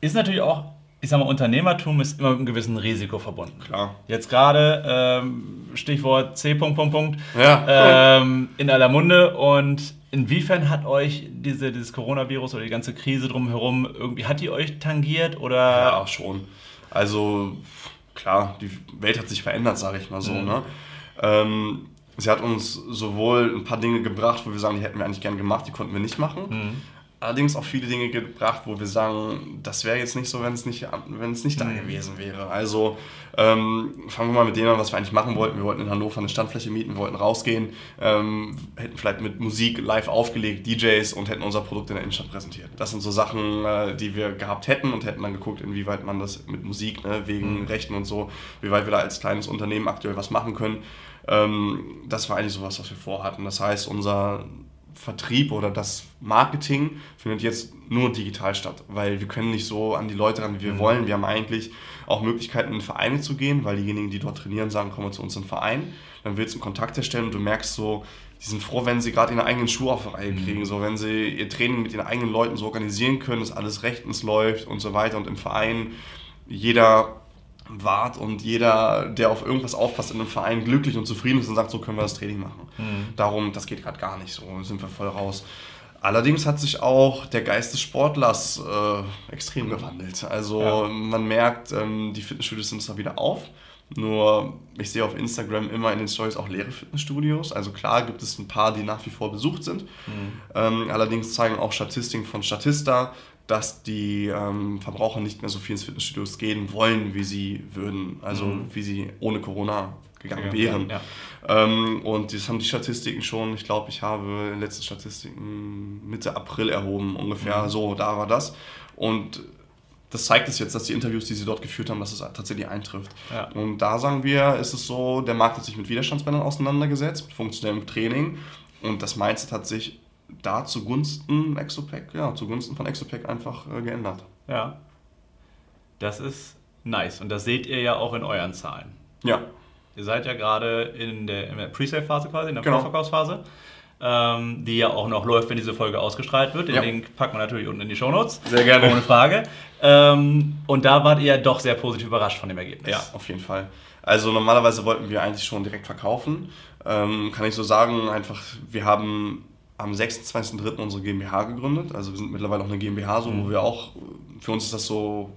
Ist natürlich auch, ich sag mal, Unternehmertum ist immer mit einem gewissen Risiko verbunden. Klar. Jetzt gerade ähm, Stichwort C. Punkt, Punkt, Punkt, ja, ähm, in aller Munde und Inwiefern hat euch diese, dieses Coronavirus oder die ganze Krise drumherum irgendwie, hat die euch tangiert oder? Ja, schon. Also klar, die Welt hat sich verändert, sage ich mal so. Mhm. Ne? Ähm, sie hat uns sowohl ein paar Dinge gebracht, wo wir sagen, die hätten wir eigentlich gern gemacht, die konnten wir nicht machen. Mhm. Allerdings auch viele Dinge gebracht, wo wir sagen, das wäre jetzt nicht so, wenn es nicht, wenn es nicht da mhm. gewesen wäre. Also ähm, fangen wir mal mit dem an, was wir eigentlich machen wollten. Wir wollten in Hannover eine Standfläche mieten, wir wollten rausgehen, ähm, hätten vielleicht mit Musik live aufgelegt, DJs und hätten unser Produkt in der Innenstadt präsentiert. Das sind so Sachen, äh, die wir gehabt hätten und hätten dann geguckt, inwieweit man das mit Musik, ne, wegen mhm. Rechten und so, wie weit wir da als kleines Unternehmen aktuell was machen können. Ähm, das war eigentlich sowas, was wir vorhatten. Das heißt, unser Vertrieb oder das Marketing findet jetzt nur digital statt, weil wir können nicht so an die Leute ran, wie wir mhm. wollen. Wir haben eigentlich auch Möglichkeiten, in Vereine zu gehen, weil diejenigen, die dort trainieren, sagen, komm mal zu uns in den Verein. Dann willst du einen Kontakt herstellen und du merkst so, die sind froh, wenn sie gerade ihre eigenen Schuhe auf die Reihe mhm. kriegen, so wenn sie ihr Training mit ihren eigenen Leuten so organisieren können, dass alles rechtens läuft und so weiter und im Verein jeder Wart und jeder, der auf irgendwas aufpasst in einem Verein, glücklich und zufrieden ist und sagt, so können wir das Training machen. Mhm. Darum, das geht gerade gar nicht so, sind wir voll raus. Allerdings hat sich auch der Geist des Sportlers äh, extrem gewandelt. Also ja. man merkt, ähm, die Fitnessstudios sind zwar wieder auf, nur ich sehe auf Instagram immer in den Stories auch leere Fitnessstudios. Also klar gibt es ein paar, die nach wie vor besucht sind. Mhm. Ähm, allerdings zeigen auch Statistiken von Statista, dass die ähm, Verbraucher nicht mehr so viel ins Fitnessstudios gehen wollen, wie sie würden, also mhm. wie sie ohne Corona gegangen ja, wären. Ja, ja. Ähm, und das haben die Statistiken schon, ich glaube, ich habe letzte Statistiken Mitte April erhoben, ungefähr mhm. so, da war das. Und das zeigt es jetzt, dass die Interviews, die sie dort geführt haben, dass es tatsächlich eintrifft. Und da sagen wir, ist es so, der Markt hat sich mit Widerstandsbändern auseinandergesetzt, mit funktionellem Training und das Mindset hat sich da zugunsten Exopack, ja, zugunsten von Exopack einfach äh, geändert. Ja. Das ist nice. Und das seht ihr ja auch in euren Zahlen. Ja. Ihr seid ja gerade in der, der Pre-Sale-Phase quasi, in der genau. Vorverkaufsphase. Ähm, die ja auch noch läuft, wenn diese Folge ausgestrahlt wird. Den ja. Link packen wir natürlich unten in die Shownotes. Sehr gerne. Ohne Frage. Ähm, und da wart ihr doch sehr positiv überrascht von dem Ergebnis. Ja, auf jeden Fall. Also normalerweise wollten wir eigentlich schon direkt verkaufen. Ähm, kann ich so sagen, einfach, wir haben am 26.03. unsere GmbH gegründet. Also wir sind mittlerweile auch eine GmbH, so, mhm. wo wir auch, für uns ist das so,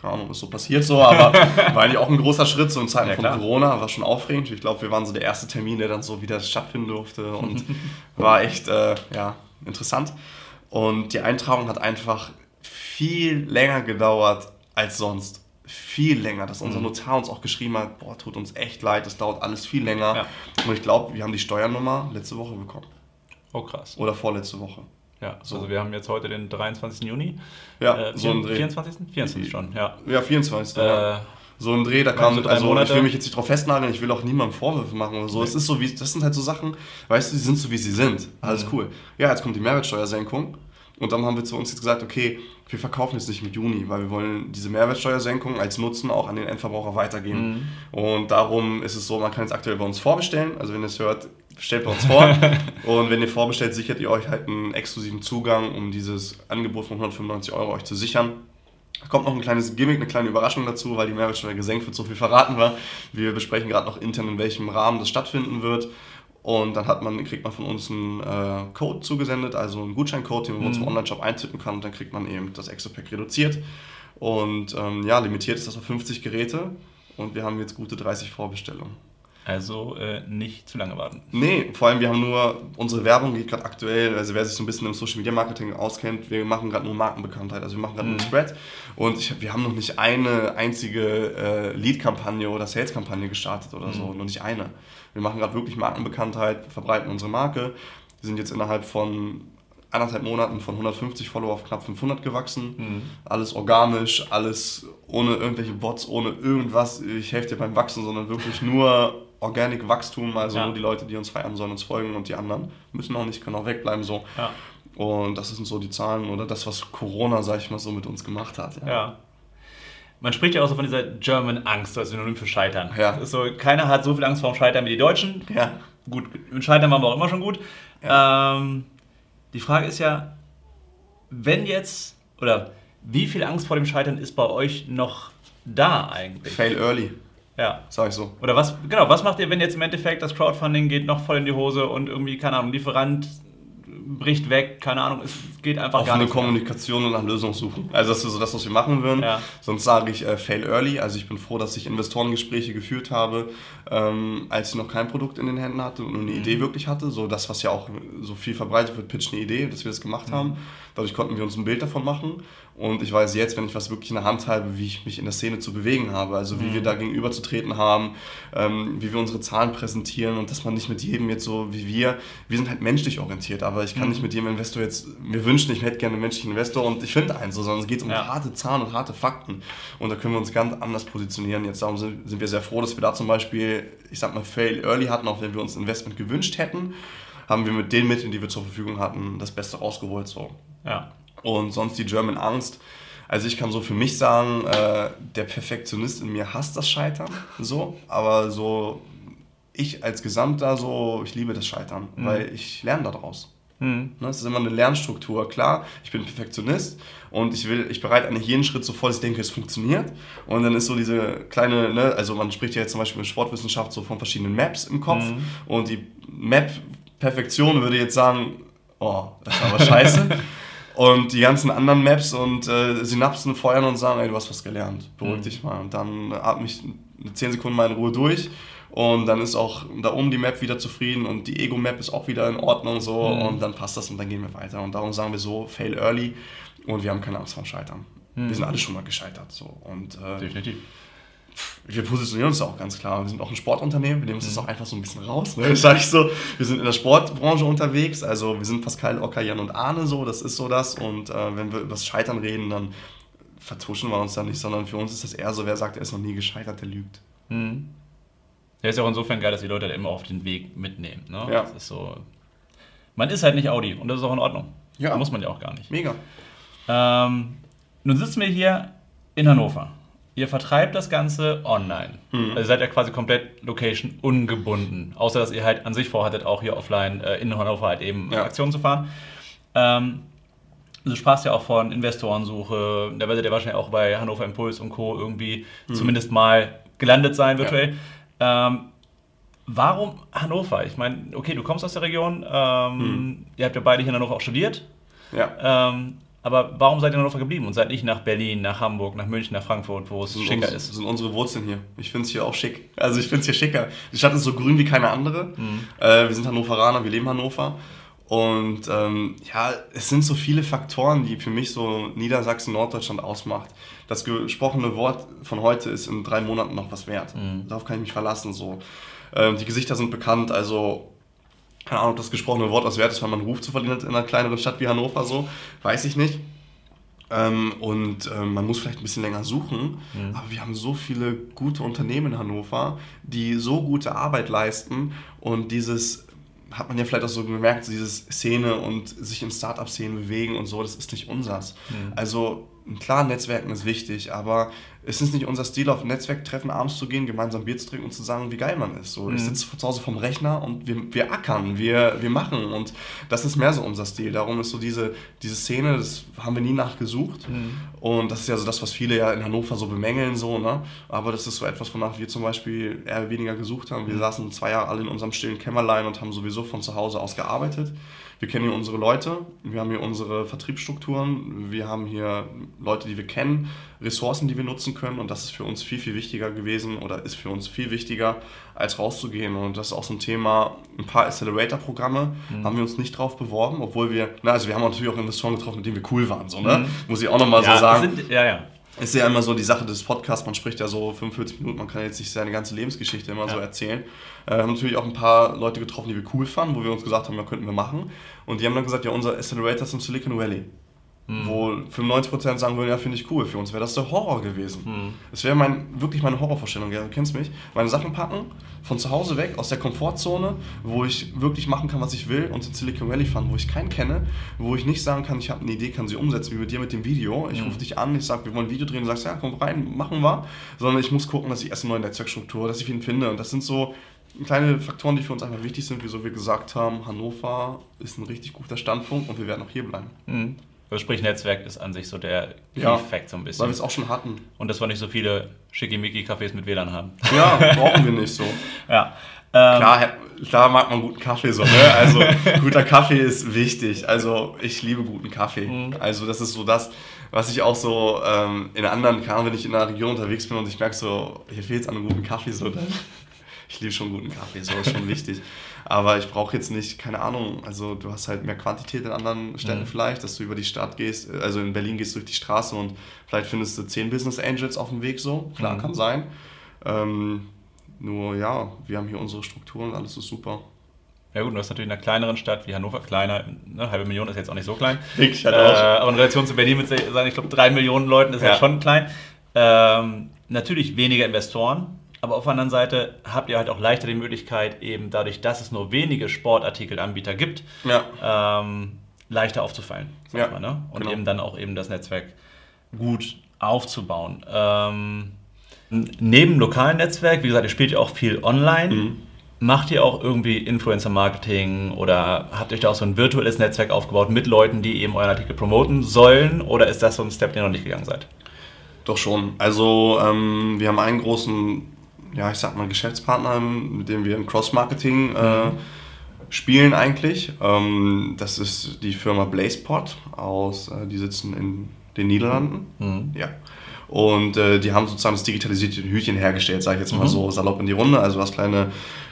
keine Ahnung, ist so passiert so, aber war eigentlich auch ein großer Schritt, so in Zeiten ja, von Corona, war schon aufregend. Ich glaube, wir waren so der erste Termin, der dann so wieder stattfinden durfte und war echt, äh, ja, interessant. Und die Eintragung hat einfach viel länger gedauert als sonst. Viel länger, dass unser mhm. Notar uns auch geschrieben hat, boah, tut uns echt leid, das dauert alles viel länger. Ja. Und ich glaube, wir haben die Steuernummer letzte Woche bekommen. Oh krass. Oder vorletzte Woche. Ja, so. also wir haben jetzt heute den 23. Juni. Ja, äh, so ein Dreh. 24. 24 schon, ja. Ja, 24. Äh, ja. So ein Dreh, da kam, also Monate. ich will mich jetzt nicht drauf festnageln, ich will auch niemandem Vorwürfe machen oder so. Nee. Es ist so wie, das sind halt so Sachen, weißt du, die sind so wie sie sind. Alles mhm. cool. Ja, jetzt kommt die Mehrwertsteuersenkung. Und dann haben wir zu uns jetzt gesagt, okay, wir verkaufen jetzt nicht mit Juni, weil wir wollen diese Mehrwertsteuersenkung als Nutzen auch an den Endverbraucher weitergeben. Mhm. Und darum ist es so, man kann jetzt aktuell bei uns vorbestellen. Also wenn ihr es hört, stellt bei uns vor. und wenn ihr vorbestellt, sichert ihr euch halt einen exklusiven Zugang, um dieses Angebot von 195 Euro euch zu sichern. Da kommt noch ein kleines Gimmick, eine kleine Überraschung dazu, weil die Mehrwertsteuer gesenkt wird, so viel verraten wir. Wir besprechen gerade noch intern, in welchem Rahmen das stattfinden wird. Und dann hat man, kriegt man von uns einen äh, Code zugesendet, also einen Gutscheincode, den man mhm. uns im Online-Shop eintippen kann und dann kriegt man eben das Exo-Pack reduziert. Und ähm, ja, limitiert ist das auf 50 Geräte und wir haben jetzt gute 30 Vorbestellungen. Also äh, nicht zu lange warten. Nee, vor allem wir haben nur, unsere Werbung geht gerade aktuell, also wer sich so ein bisschen im Social Media Marketing auskennt, wir machen gerade nur Markenbekanntheit, also wir machen gerade mhm. einen Spread und ich, wir haben noch nicht eine einzige äh, Lead-Kampagne oder Sales-Kampagne gestartet oder mhm. so, noch nicht eine. Wir machen gerade wirklich Markenbekanntheit, verbreiten unsere Marke. Wir sind jetzt innerhalb von anderthalb Monaten von 150 Follower auf knapp 500 gewachsen. Mhm. Alles organisch, alles ohne irgendwelche Bots, ohne irgendwas. Ich helfe dir beim Wachsen, sondern wirklich nur Organic Wachstum, also ja. die Leute, die uns feiern, sollen uns folgen und die anderen müssen auch nicht, können auch wegbleiben so. Ja. Und das sind so die Zahlen oder das, was Corona, sag ich mal, so mit uns gemacht hat. Ja. ja. Man spricht ja auch so von dieser German Angst als Synonym für Scheitern. Ja. ist so, keiner hat so viel Angst vor dem Scheitern wie die Deutschen. Ja. Gut, mit Scheitern waren wir auch immer schon gut. Ja. Ähm, die Frage ist ja, wenn jetzt, oder wie viel Angst vor dem Scheitern ist bei euch noch da eigentlich? Fail early. Ja. Sag ich so. Oder was, genau, was macht ihr, wenn jetzt im Endeffekt das Crowdfunding geht noch voll in die Hose und irgendwie, keine Ahnung, Lieferant bricht weg, keine Ahnung, es geht einfach Auf gar nicht. Kommunikation und nach Lösungen suchen. Also das ist so das, was wir machen würden. Ja. Sonst sage ich äh, fail early. Also ich bin froh, dass ich Investorengespräche geführt habe, ähm, als ich noch kein Produkt in den Händen hatte und nur eine mhm. Idee wirklich hatte. So das, was ja auch so viel verbreitet wird, pitch eine Idee, dass wir das gemacht mhm. haben. Dadurch konnten wir uns ein Bild davon machen. Und ich weiß jetzt, wenn ich was wirklich in der Hand habe, wie ich mich in der Szene zu bewegen habe. Also wie mhm. wir da gegenüber zu treten haben, ähm, wie wir unsere Zahlen präsentieren und dass man nicht mit jedem jetzt so wie wir, wir sind halt menschlich orientiert, aber ich kann mhm. nicht mit jedem Investor jetzt, mir wünschen, ich hätte gerne einen menschlichen Investor und ich finde einen so, sondern es geht um ja. harte Zahlen und harte Fakten. Und da können wir uns ganz anders positionieren. Jetzt darum sind, sind wir sehr froh, dass wir da zum Beispiel, ich sag mal, Fail Early hatten, auch wenn wir uns Investment gewünscht hätten haben wir mit den Mitteln, die wir zur Verfügung hatten, das Beste rausgeholt. So. Ja. Und sonst die German Angst. Also ich kann so für mich sagen, äh, der Perfektionist in mir hasst das Scheitern, so, aber so ich als Gesamter so, ich liebe das Scheitern, mhm. weil ich lerne daraus. Mhm. Das ist immer eine Lernstruktur. Klar, ich bin Perfektionist und ich will, ich bereite eigentlich jeden Schritt so vor, dass ich denke, es funktioniert. Und dann ist so diese kleine, ne, also man spricht ja jetzt zum Beispiel in Sportwissenschaft so von verschiedenen Maps im Kopf mhm. und die Map-Perfektion würde jetzt sagen, oh, das ist aber scheiße. und die ganzen anderen Maps und äh, Synapsen feuern und sagen, ey, du hast was gelernt, beruhig mhm. dich mal. Und dann atme ich 10 Sekunden mal in Ruhe durch und dann ist auch da oben die Map wieder zufrieden und die Ego-Map ist auch wieder in Ordnung so mhm. und dann passt das und dann gehen wir weiter. Und darum sagen wir so, fail early und wir haben keine Angst vor Scheitern. Mhm. Wir sind alle schon mal gescheitert. So. Und, äh, Definitiv. Wir positionieren uns auch ganz klar. Wir sind auch ein Sportunternehmen, wir nehmen uns das mhm. auch einfach so ein bisschen raus. Ne? Das sage ich so, wir sind in der Sportbranche unterwegs, also wir sind Pascal, Ocker, Jan und Arne so, das ist so das. Und äh, wenn wir über das Scheitern reden, dann vertuschen wir uns da nicht, sondern für uns ist das eher so, wer sagt, er ist noch nie gescheitert, der lügt. Mhm. Der ist ja auch insofern geil, dass die Leute halt immer auf den Weg mitnehmen. Ne? Ja. Das ist so. Man ist halt nicht Audi und das ist auch in Ordnung. Ja. muss man ja auch gar nicht. Mega. Ähm, nun sitzen wir hier in Hannover. Ihr vertreibt das Ganze online. Mhm. Also seid ja quasi komplett location ungebunden. Außer dass ihr halt an sich vorhattet, auch hier offline äh, in Hannover halt eben ja. Aktionen zu fahren. Ähm, du sprachst ja auch von Investorensuche. Da werdet ihr wahrscheinlich auch bei Hannover Impuls und Co. irgendwie mhm. zumindest mal gelandet sein virtuell. Ja. Ähm, warum Hannover? Ich meine, okay, du kommst aus der Region, ähm, hm. ihr habt ja beide hier in Hannover auch studiert. Ja. Ähm, aber warum seid ihr in Hannover geblieben und seid nicht nach Berlin, nach Hamburg, nach München, nach Frankfurt, wo es sind schicker uns, ist? Das sind unsere Wurzeln hier. Ich finde es hier auch schick. Also ich finde es hier schicker. Die Stadt ist so grün wie keine andere. Mhm. Äh, wir sind Hannoveraner, wir leben Hannover. Und ähm, ja, es sind so viele Faktoren, die für mich so Niedersachsen, Norddeutschland ausmacht. Das gesprochene Wort von heute ist in drei Monaten noch was wert. Mhm. Darauf kann ich mich verlassen. So. Ähm, die Gesichter sind bekannt, also keine Ahnung, ob das gesprochene Wort was wert ist, weil man Ruf zu verlieren hat in einer kleineren Stadt wie Hannover, so, weiß ich nicht. Ähm, und ähm, man muss vielleicht ein bisschen länger suchen, mhm. aber wir haben so viele gute Unternehmen in Hannover, die so gute Arbeit leisten und dieses hat man ja vielleicht auch so gemerkt, dieses Szene und sich in Startup-Szenen bewegen und so, das ist nicht unsers. Mhm. Also klar, Netzwerken ist wichtig, aber es ist nicht unser Stil, auf Netzwerktreffen abends zu gehen, gemeinsam Bier zu trinken und zu sagen, wie geil man ist. So, mhm. Ich sitze zu Hause vom Rechner und wir, wir ackern, wir, wir machen und das ist mehr so unser Stil. Darum ist so diese, diese Szene, das haben wir nie nachgesucht mhm. und das ist ja so das, was viele ja in Hannover so bemängeln, so, ne? aber das ist so etwas, wonach wir zum Beispiel eher weniger gesucht haben. Wir mhm. saßen zwei Jahre alle in unserem stillen Kämmerlein und haben sowieso von zu Hause aus gearbeitet. Wir kennen hier unsere Leute, wir haben hier unsere Vertriebsstrukturen, wir haben hier Leute, die wir kennen, Ressourcen, die wir nutzen können und das ist für uns viel, viel wichtiger gewesen oder ist für uns viel wichtiger, als rauszugehen und das ist auch so ein Thema, ein paar Accelerator-Programme mhm. haben wir uns nicht drauf beworben, obwohl wir, na also wir haben natürlich auch Investoren getroffen, mit denen wir cool waren, so, ne? Mhm. muss ich auch nochmal ja, so sagen. Sind, ja, ja ist ja immer so die Sache des Podcasts, man spricht ja so 45 Minuten, man kann jetzt nicht seine ganze Lebensgeschichte immer ja. so erzählen. Äh, haben natürlich auch ein paar Leute getroffen, die wir cool fanden, wo wir uns gesagt haben, ja, könnten wir machen. Und die haben dann gesagt, ja, unser Accelerator ist im Silicon Valley. Mhm. Wo 95% sagen würden, ja, finde ich cool. Für uns wäre das der Horror gewesen. Mhm. Es wäre mein, wirklich meine Horrorvorstellung, ja, du kennst mich. Meine Sachen packen, von zu Hause weg, aus der Komfortzone, wo ich wirklich machen kann, was ich will, und in Silicon Valley fahren, wo ich keinen kenne, wo ich nicht sagen kann, ich habe eine Idee, kann sie umsetzen, wie mit dir mit dem Video. Ich mhm. rufe dich an, ich sage, wir wollen ein Video drehen, du sagst, ja, komm rein, machen wir. Sondern ich muss gucken, dass ich erst eine neue Netzwerkstruktur, dass ich ihn finde. Und das sind so kleine Faktoren, die für uns einfach wichtig sind, wieso wir gesagt haben, Hannover ist ein richtig guter Standpunkt und wir werden auch hier bleiben. Mhm. Also sprich, Netzwerk ist an sich so der ja, Key-Fact so ein bisschen. Weil wir es auch schon hatten. Und dass wir nicht so viele schickimicki-Cafés mit WLAN haben. Ja, brauchen wir nicht so. ja. Ähm, klar, klar mag man guten Kaffee so, ne? Also guter Kaffee ist wichtig. Also ich liebe guten Kaffee. Mhm. Also das ist so das, was ich auch so ähm, in anderen, kann, wenn ich in einer Region unterwegs bin und ich merke so, hier fehlt es an einem guten Kaffee, so dann ich liebe schon guten Kaffee, so ist schon wichtig. Aber ich brauche jetzt nicht, keine Ahnung, also du hast halt mehr Quantität in anderen Städten mhm. vielleicht, dass du über die Stadt gehst, also in Berlin gehst du durch die Straße und vielleicht findest du zehn Business Angels auf dem Weg so, klar, mhm. kann sein. Ähm, nur ja, wir haben hier unsere Strukturen, alles ist super. Ja gut, du hast natürlich in einer kleineren Stadt wie Hannover, kleiner, eine halbe Million ist jetzt auch nicht so klein. Ich halt äh, aber in Relation zu Berlin mit seinen, ich glaube, drei Millionen Leuten ist ja. halt schon klein. Ähm, natürlich weniger Investoren, Aber auf der anderen Seite habt ihr halt auch leichter die Möglichkeit, eben dadurch, dass es nur wenige Sportartikelanbieter gibt, ja. ähm, leichter aufzufallen. ja. Mal, ne? Und genau. eben dann auch eben das Netzwerk gut aufzubauen. Ähm, neben lokalen Netzwerk, wie gesagt, ihr spielt ja auch viel online. Mhm. Macht ihr auch irgendwie Influencer-Marketing oder habt ihr da auch so ein virtuelles Netzwerk aufgebaut mit Leuten, die eben euren Artikel promoten sollen? Oder ist das so ein Step, den ihr noch nicht gegangen seid? Doch schon. Also ähm, wir haben einen großen, ja ich sag mal Geschäftspartner, mit dem wir im Cross-Marketing äh, mhm. spielen eigentlich. Ähm, das ist die Firma Blazepot aus, äh, die sitzen in den Niederlanden. Mhm. Ja. Und äh, die haben sozusagen das digitalisierte Hütchen hergestellt, sage ich jetzt mal mhm. so salopp in die Runde. Also hast kleine,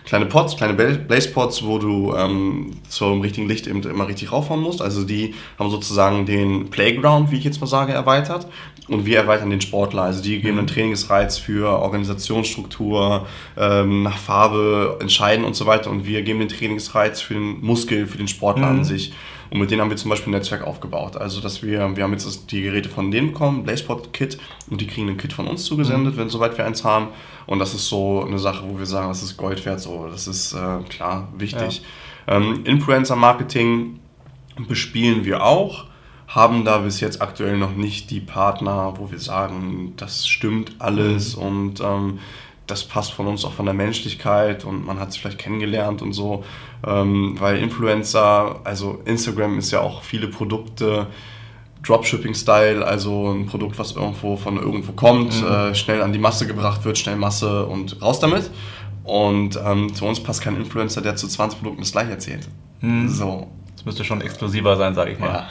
kleine Pots, kleine Blaze-Pots, wo du ähm, zum richtigen Licht eben immer richtig raufhauen musst. Also die haben sozusagen den Playground, wie ich jetzt mal sage, erweitert. Und wir erweitern den Sportler. Also die geben einen mhm. Trainingsreiz für Organisationsstruktur, ähm, nach Farbe entscheiden und so weiter. Und wir geben den Trainingsreiz für den Muskel, für den Sportler mhm. an sich. Und mit denen haben wir zum Beispiel ein Netzwerk aufgebaut. Also, dass wir, wir haben jetzt die Geräte von denen bekommen, Blazeport-Kit, und die kriegen ein Kit von uns zugesendet, mhm. wenn soweit wir eins haben. Und das ist so eine Sache, wo wir sagen, das ist Gold wert, so, das ist äh, klar wichtig. Ja. Ähm, Influencer-Marketing bespielen wir auch haben da bis jetzt aktuell noch nicht die Partner, wo wir sagen, das stimmt alles mhm. und ähm, das passt von uns auch von der Menschlichkeit und man hat es vielleicht kennengelernt und so. Ähm, weil Influencer, also Instagram ist ja auch viele Produkte, Dropshipping-Style, also ein Produkt, was irgendwo von irgendwo kommt, mhm. äh, schnell an die Masse gebracht wird, schnell Masse und raus damit. Und ähm, zu uns passt kein Influencer, der zu 20 Produkten das gleiche erzählt. Mhm. So. Das müsste schon exklusiver sein, sage ich mal. Ja.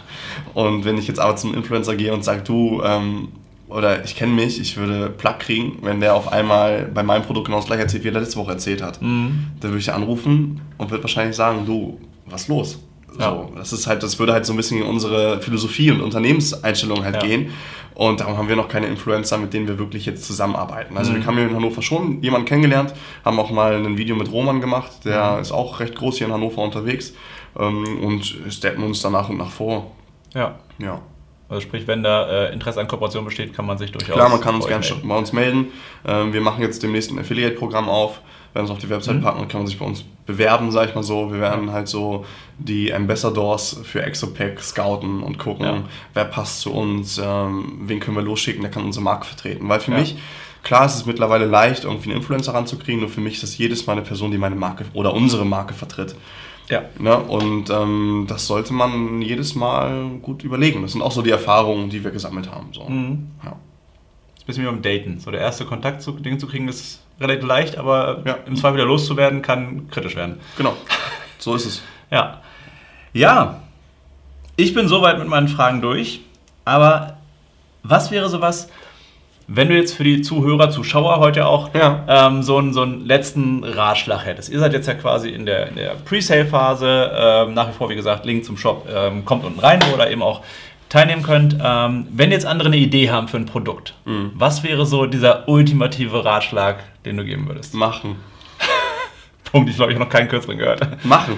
Und wenn ich jetzt aber zum Influencer gehe und sage, du, ähm, oder ich kenne mich, ich würde Plug kriegen, wenn der auf einmal bei meinem Produkt genau das gleiche erzählt, wie er letzte Woche erzählt hat. Mhm. Dann würde ich anrufen und würde wahrscheinlich sagen, du, was ist los? Ja. So, das ist halt, das würde halt so ein bisschen in unsere Philosophie und Unternehmenseinstellung halt ja. gehen. Und darum haben wir noch keine Influencer, mit denen wir wirklich jetzt zusammenarbeiten. Also mhm. wir haben hier in Hannover schon jemanden kennengelernt, haben auch mal ein Video mit Roman gemacht, der mhm. ist auch recht groß hier in Hannover unterwegs ähm, und steppen uns dann nach und nach vor. Ja. Ja. Also sprich, wenn da äh, Interesse an Kooperation besteht, kann man sich durchaus. Klar, man kann uns gerne bei uns melden. Ähm, wir machen jetzt demnächst ein Affiliate-Programm auf. Wenn es auf die Website mhm. packen, kann man sich bei uns bewerben, sag ich mal so. Wir werden halt so die Ambassadors für Exopack scouten und gucken, ja. wer passt zu uns, ähm, wen können wir losschicken, der kann unsere Marke vertreten. Weil für ja. mich, klar ist es mittlerweile leicht, irgendwie einen Influencer ranzukriegen, nur für mich ist das jedes Mal eine Person, die meine Marke oder unsere Marke vertritt. Ja. Ne? Und ähm, das sollte man jedes Mal gut überlegen. Das sind auch so die Erfahrungen, die wir gesammelt haben. So. Mhm. Ja. Das ist ein bisschen wie beim Daten. So der erste Kontakt zu Dingen zu kriegen ist relativ leicht, aber ja. im Zweifel wieder loszuwerden kann kritisch werden. Genau. So ist es. ja. Ja. Ich bin soweit mit meinen Fragen durch. Aber was wäre sowas, wenn du jetzt für die Zuhörer, Zuschauer heute auch ja. ähm, so, einen, so einen letzten Ratschlag hättest. Ihr seid jetzt ja quasi in der, in der Pre-Sale-Phase. Ähm, nach wie vor, wie gesagt, Link zum Shop ähm, kommt unten rein, wo ihr eben auch teilnehmen könnt. Ähm, wenn jetzt andere eine Idee haben für ein Produkt, mhm. was wäre so dieser ultimative Ratschlag, den du geben würdest? Machen. Punkt, ich glaube, ich habe noch keinen kürzeren gehört. Machen.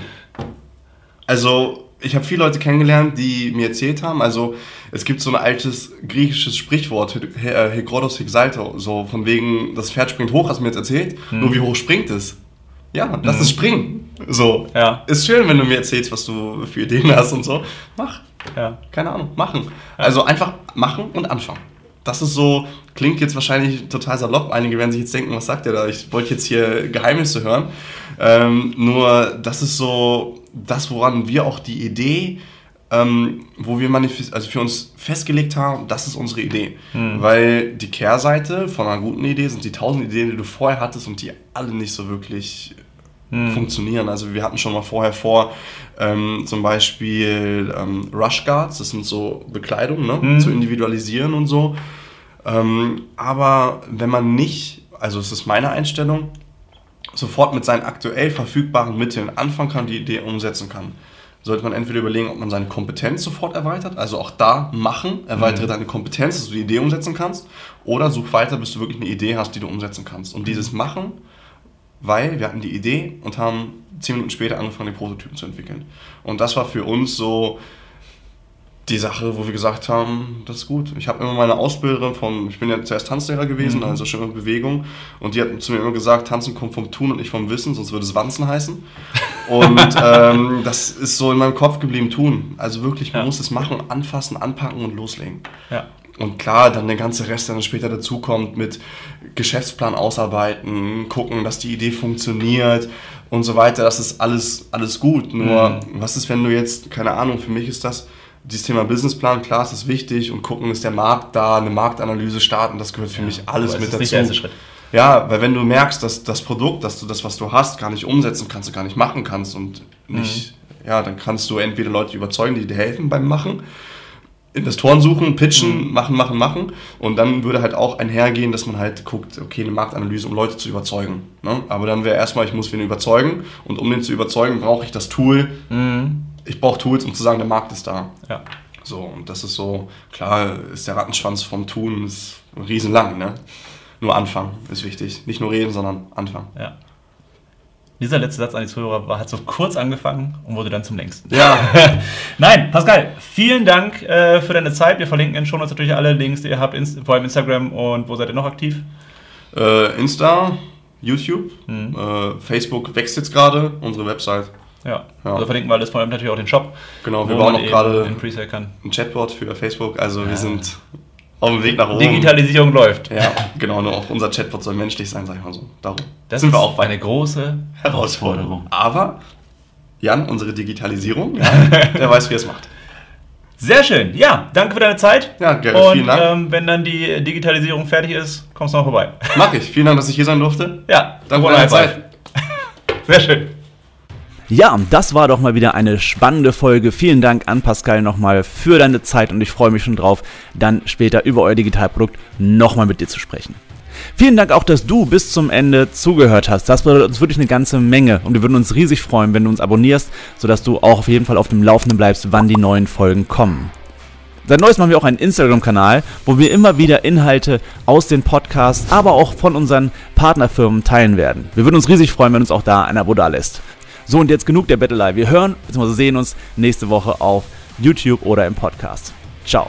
Also, ich habe viele Leute kennengelernt, die mir erzählt haben, also es gibt so ein altes griechisches Sprichwort, Hegrodos Hexalto, so von wegen, das Pferd springt hoch, hast du mir jetzt erzählt, hm. nur wie hoch springt es? Ja, lass hm. es springen. So. Ja. Ist schön, wenn du mir erzählst, was du für Ideen hast und so. Mach. Ja. Keine Ahnung, machen. Ja. Also einfach machen und anfangen. Das ist so, klingt jetzt wahrscheinlich total salopp. Einige werden sich jetzt denken, was sagt der da? Ich wollte jetzt hier Geheimnisse hören. Ähm, nur das ist so das, woran wir auch die Idee, ähm, wo wir also für uns festgelegt haben, das ist unsere Idee. Mhm. Weil die Kehrseite von einer guten Idee sind die tausend Ideen, die du vorher hattest und die alle nicht so wirklich mhm. funktionieren. Also wir hatten schon mal vorher vor, ähm, zum Beispiel ähm, Rush Guards, das sind so Bekleidung, ne? Mhm. zu individualisieren und so. Ähm, aber wenn man nicht, also es ist meine Einstellung, sofort mit seinen aktuell verfügbaren Mitteln anfangen kann, die Idee umsetzen kann, sollte man entweder überlegen, ob man seine Kompetenz sofort erweitert, also auch da machen, erweitere mhm. deine Kompetenz, dass du die Idee umsetzen kannst, oder such weiter, bis du wirklich eine Idee hast, die du umsetzen kannst. Und dieses Machen, weil wir hatten die Idee und haben zehn Minuten später angefangen, den Prototypen zu entwickeln. Und das war für uns so die Sache, wo wir gesagt haben, das ist gut. Ich habe immer meine Ausbilderin vom, ich bin ja zuerst Tanzlehrer gewesen, mhm. also schon in Bewegung. Und die hat zu mir immer gesagt, Tanzen kommt vom Tun und nicht vom Wissen, sonst würde es Wanzen heißen. Und ähm, das ist so in meinem Kopf geblieben, tun. Also wirklich, man ja. muss es machen, anfassen, anpacken und loslegen. Ja. Und klar, dann der ganze Rest, der dann später dazukommt mit Geschäftsplan ausarbeiten, gucken, dass die Idee funktioniert und so weiter, das ist alles, alles gut. Nur, mhm. was ist, wenn du jetzt, keine Ahnung, für mich ist das, dieses Thema Businessplan, klar, ist das wichtig und gucken, ist der Markt da, eine Marktanalyse starten, das gehört für ja, mich alles mit dazu. Nicht der erste Schritt. Ja, weil wenn du merkst, dass das Produkt, dass du das, was du hast, gar nicht umsetzen kannst, gar nicht machen kannst und nicht, mhm. ja, dann kannst du entweder Leute überzeugen, die dir helfen beim Machen Investoren suchen, pitchen, mhm. machen, machen, machen. Und dann würde halt auch einhergehen, dass man halt guckt, okay, eine Marktanalyse, um Leute zu überzeugen. Ne? Aber dann wäre erstmal, ich muss wen überzeugen. Und um den zu überzeugen, brauche ich das Tool. Mhm. Ich brauche Tools, um zu sagen, der Markt ist da. Ja. So, und das ist so, klar ist der Rattenschwanz vom Tun ist riesenlang, ne? Nur anfangen ist wichtig. Nicht nur reden, sondern anfangen. Ja. Dieser letzte Satz an die Zuhörer war, hat so kurz angefangen und wurde dann zum längsten. Ja. Nein, Pascal, vielen Dank äh, für deine Zeit. Wir verlinken in schon natürlich alle Links, die ihr habt, vor allem Instagram und wo seid ihr noch aktiv? Äh, Insta, YouTube, mhm. äh, Facebook wächst jetzt gerade, unsere Website. Ja. ja, also verlinken wir alles, vor allem natürlich auch den Shop. Genau, wir bauen auch gerade ein Chatbot für Facebook, also ja. wir sind auf dem Weg nach oben. Digitalisierung läuft. Ja, genau. Nur auch unser Chatbot soll menschlich sein, sag ich mal so. Darum das sind wir auch bei eine große Herausforderung. Aber Jan, unsere Digitalisierung, ja, der weiß, wie es macht. Sehr schön. Ja, danke für deine Zeit. Ja, gerne. Und, vielen Dank. Ähm, wenn dann die Digitalisierung fertig ist, kommst du noch vorbei. Mach ich. Vielen Dank, dass ich hier sein durfte. Ja, danke für deine Zeit. Sehr schön. Ja, das war doch mal wieder eine spannende Folge. Vielen Dank an Pascal nochmal für deine Zeit und ich freue mich schon drauf, dann später über euer Digitalprodukt nochmal mit dir zu sprechen. Vielen Dank auch, dass du bis zum Ende zugehört hast. Das bedeutet uns wirklich eine ganze Menge und wir würden uns riesig freuen, wenn du uns abonnierst, sodass du auch auf jeden Fall auf dem Laufenden bleibst, wann die neuen Folgen kommen. Seit neuestem haben wir auch einen Instagram-Kanal, wo wir immer wieder Inhalte aus den Podcasts, aber auch von unseren Partnerfirmen teilen werden. Wir würden uns riesig freuen, wenn uns auch da ein Abo da lässt. So, und jetzt genug der Battle Wir hören bzw. sehen uns nächste Woche auf YouTube oder im Podcast. Ciao.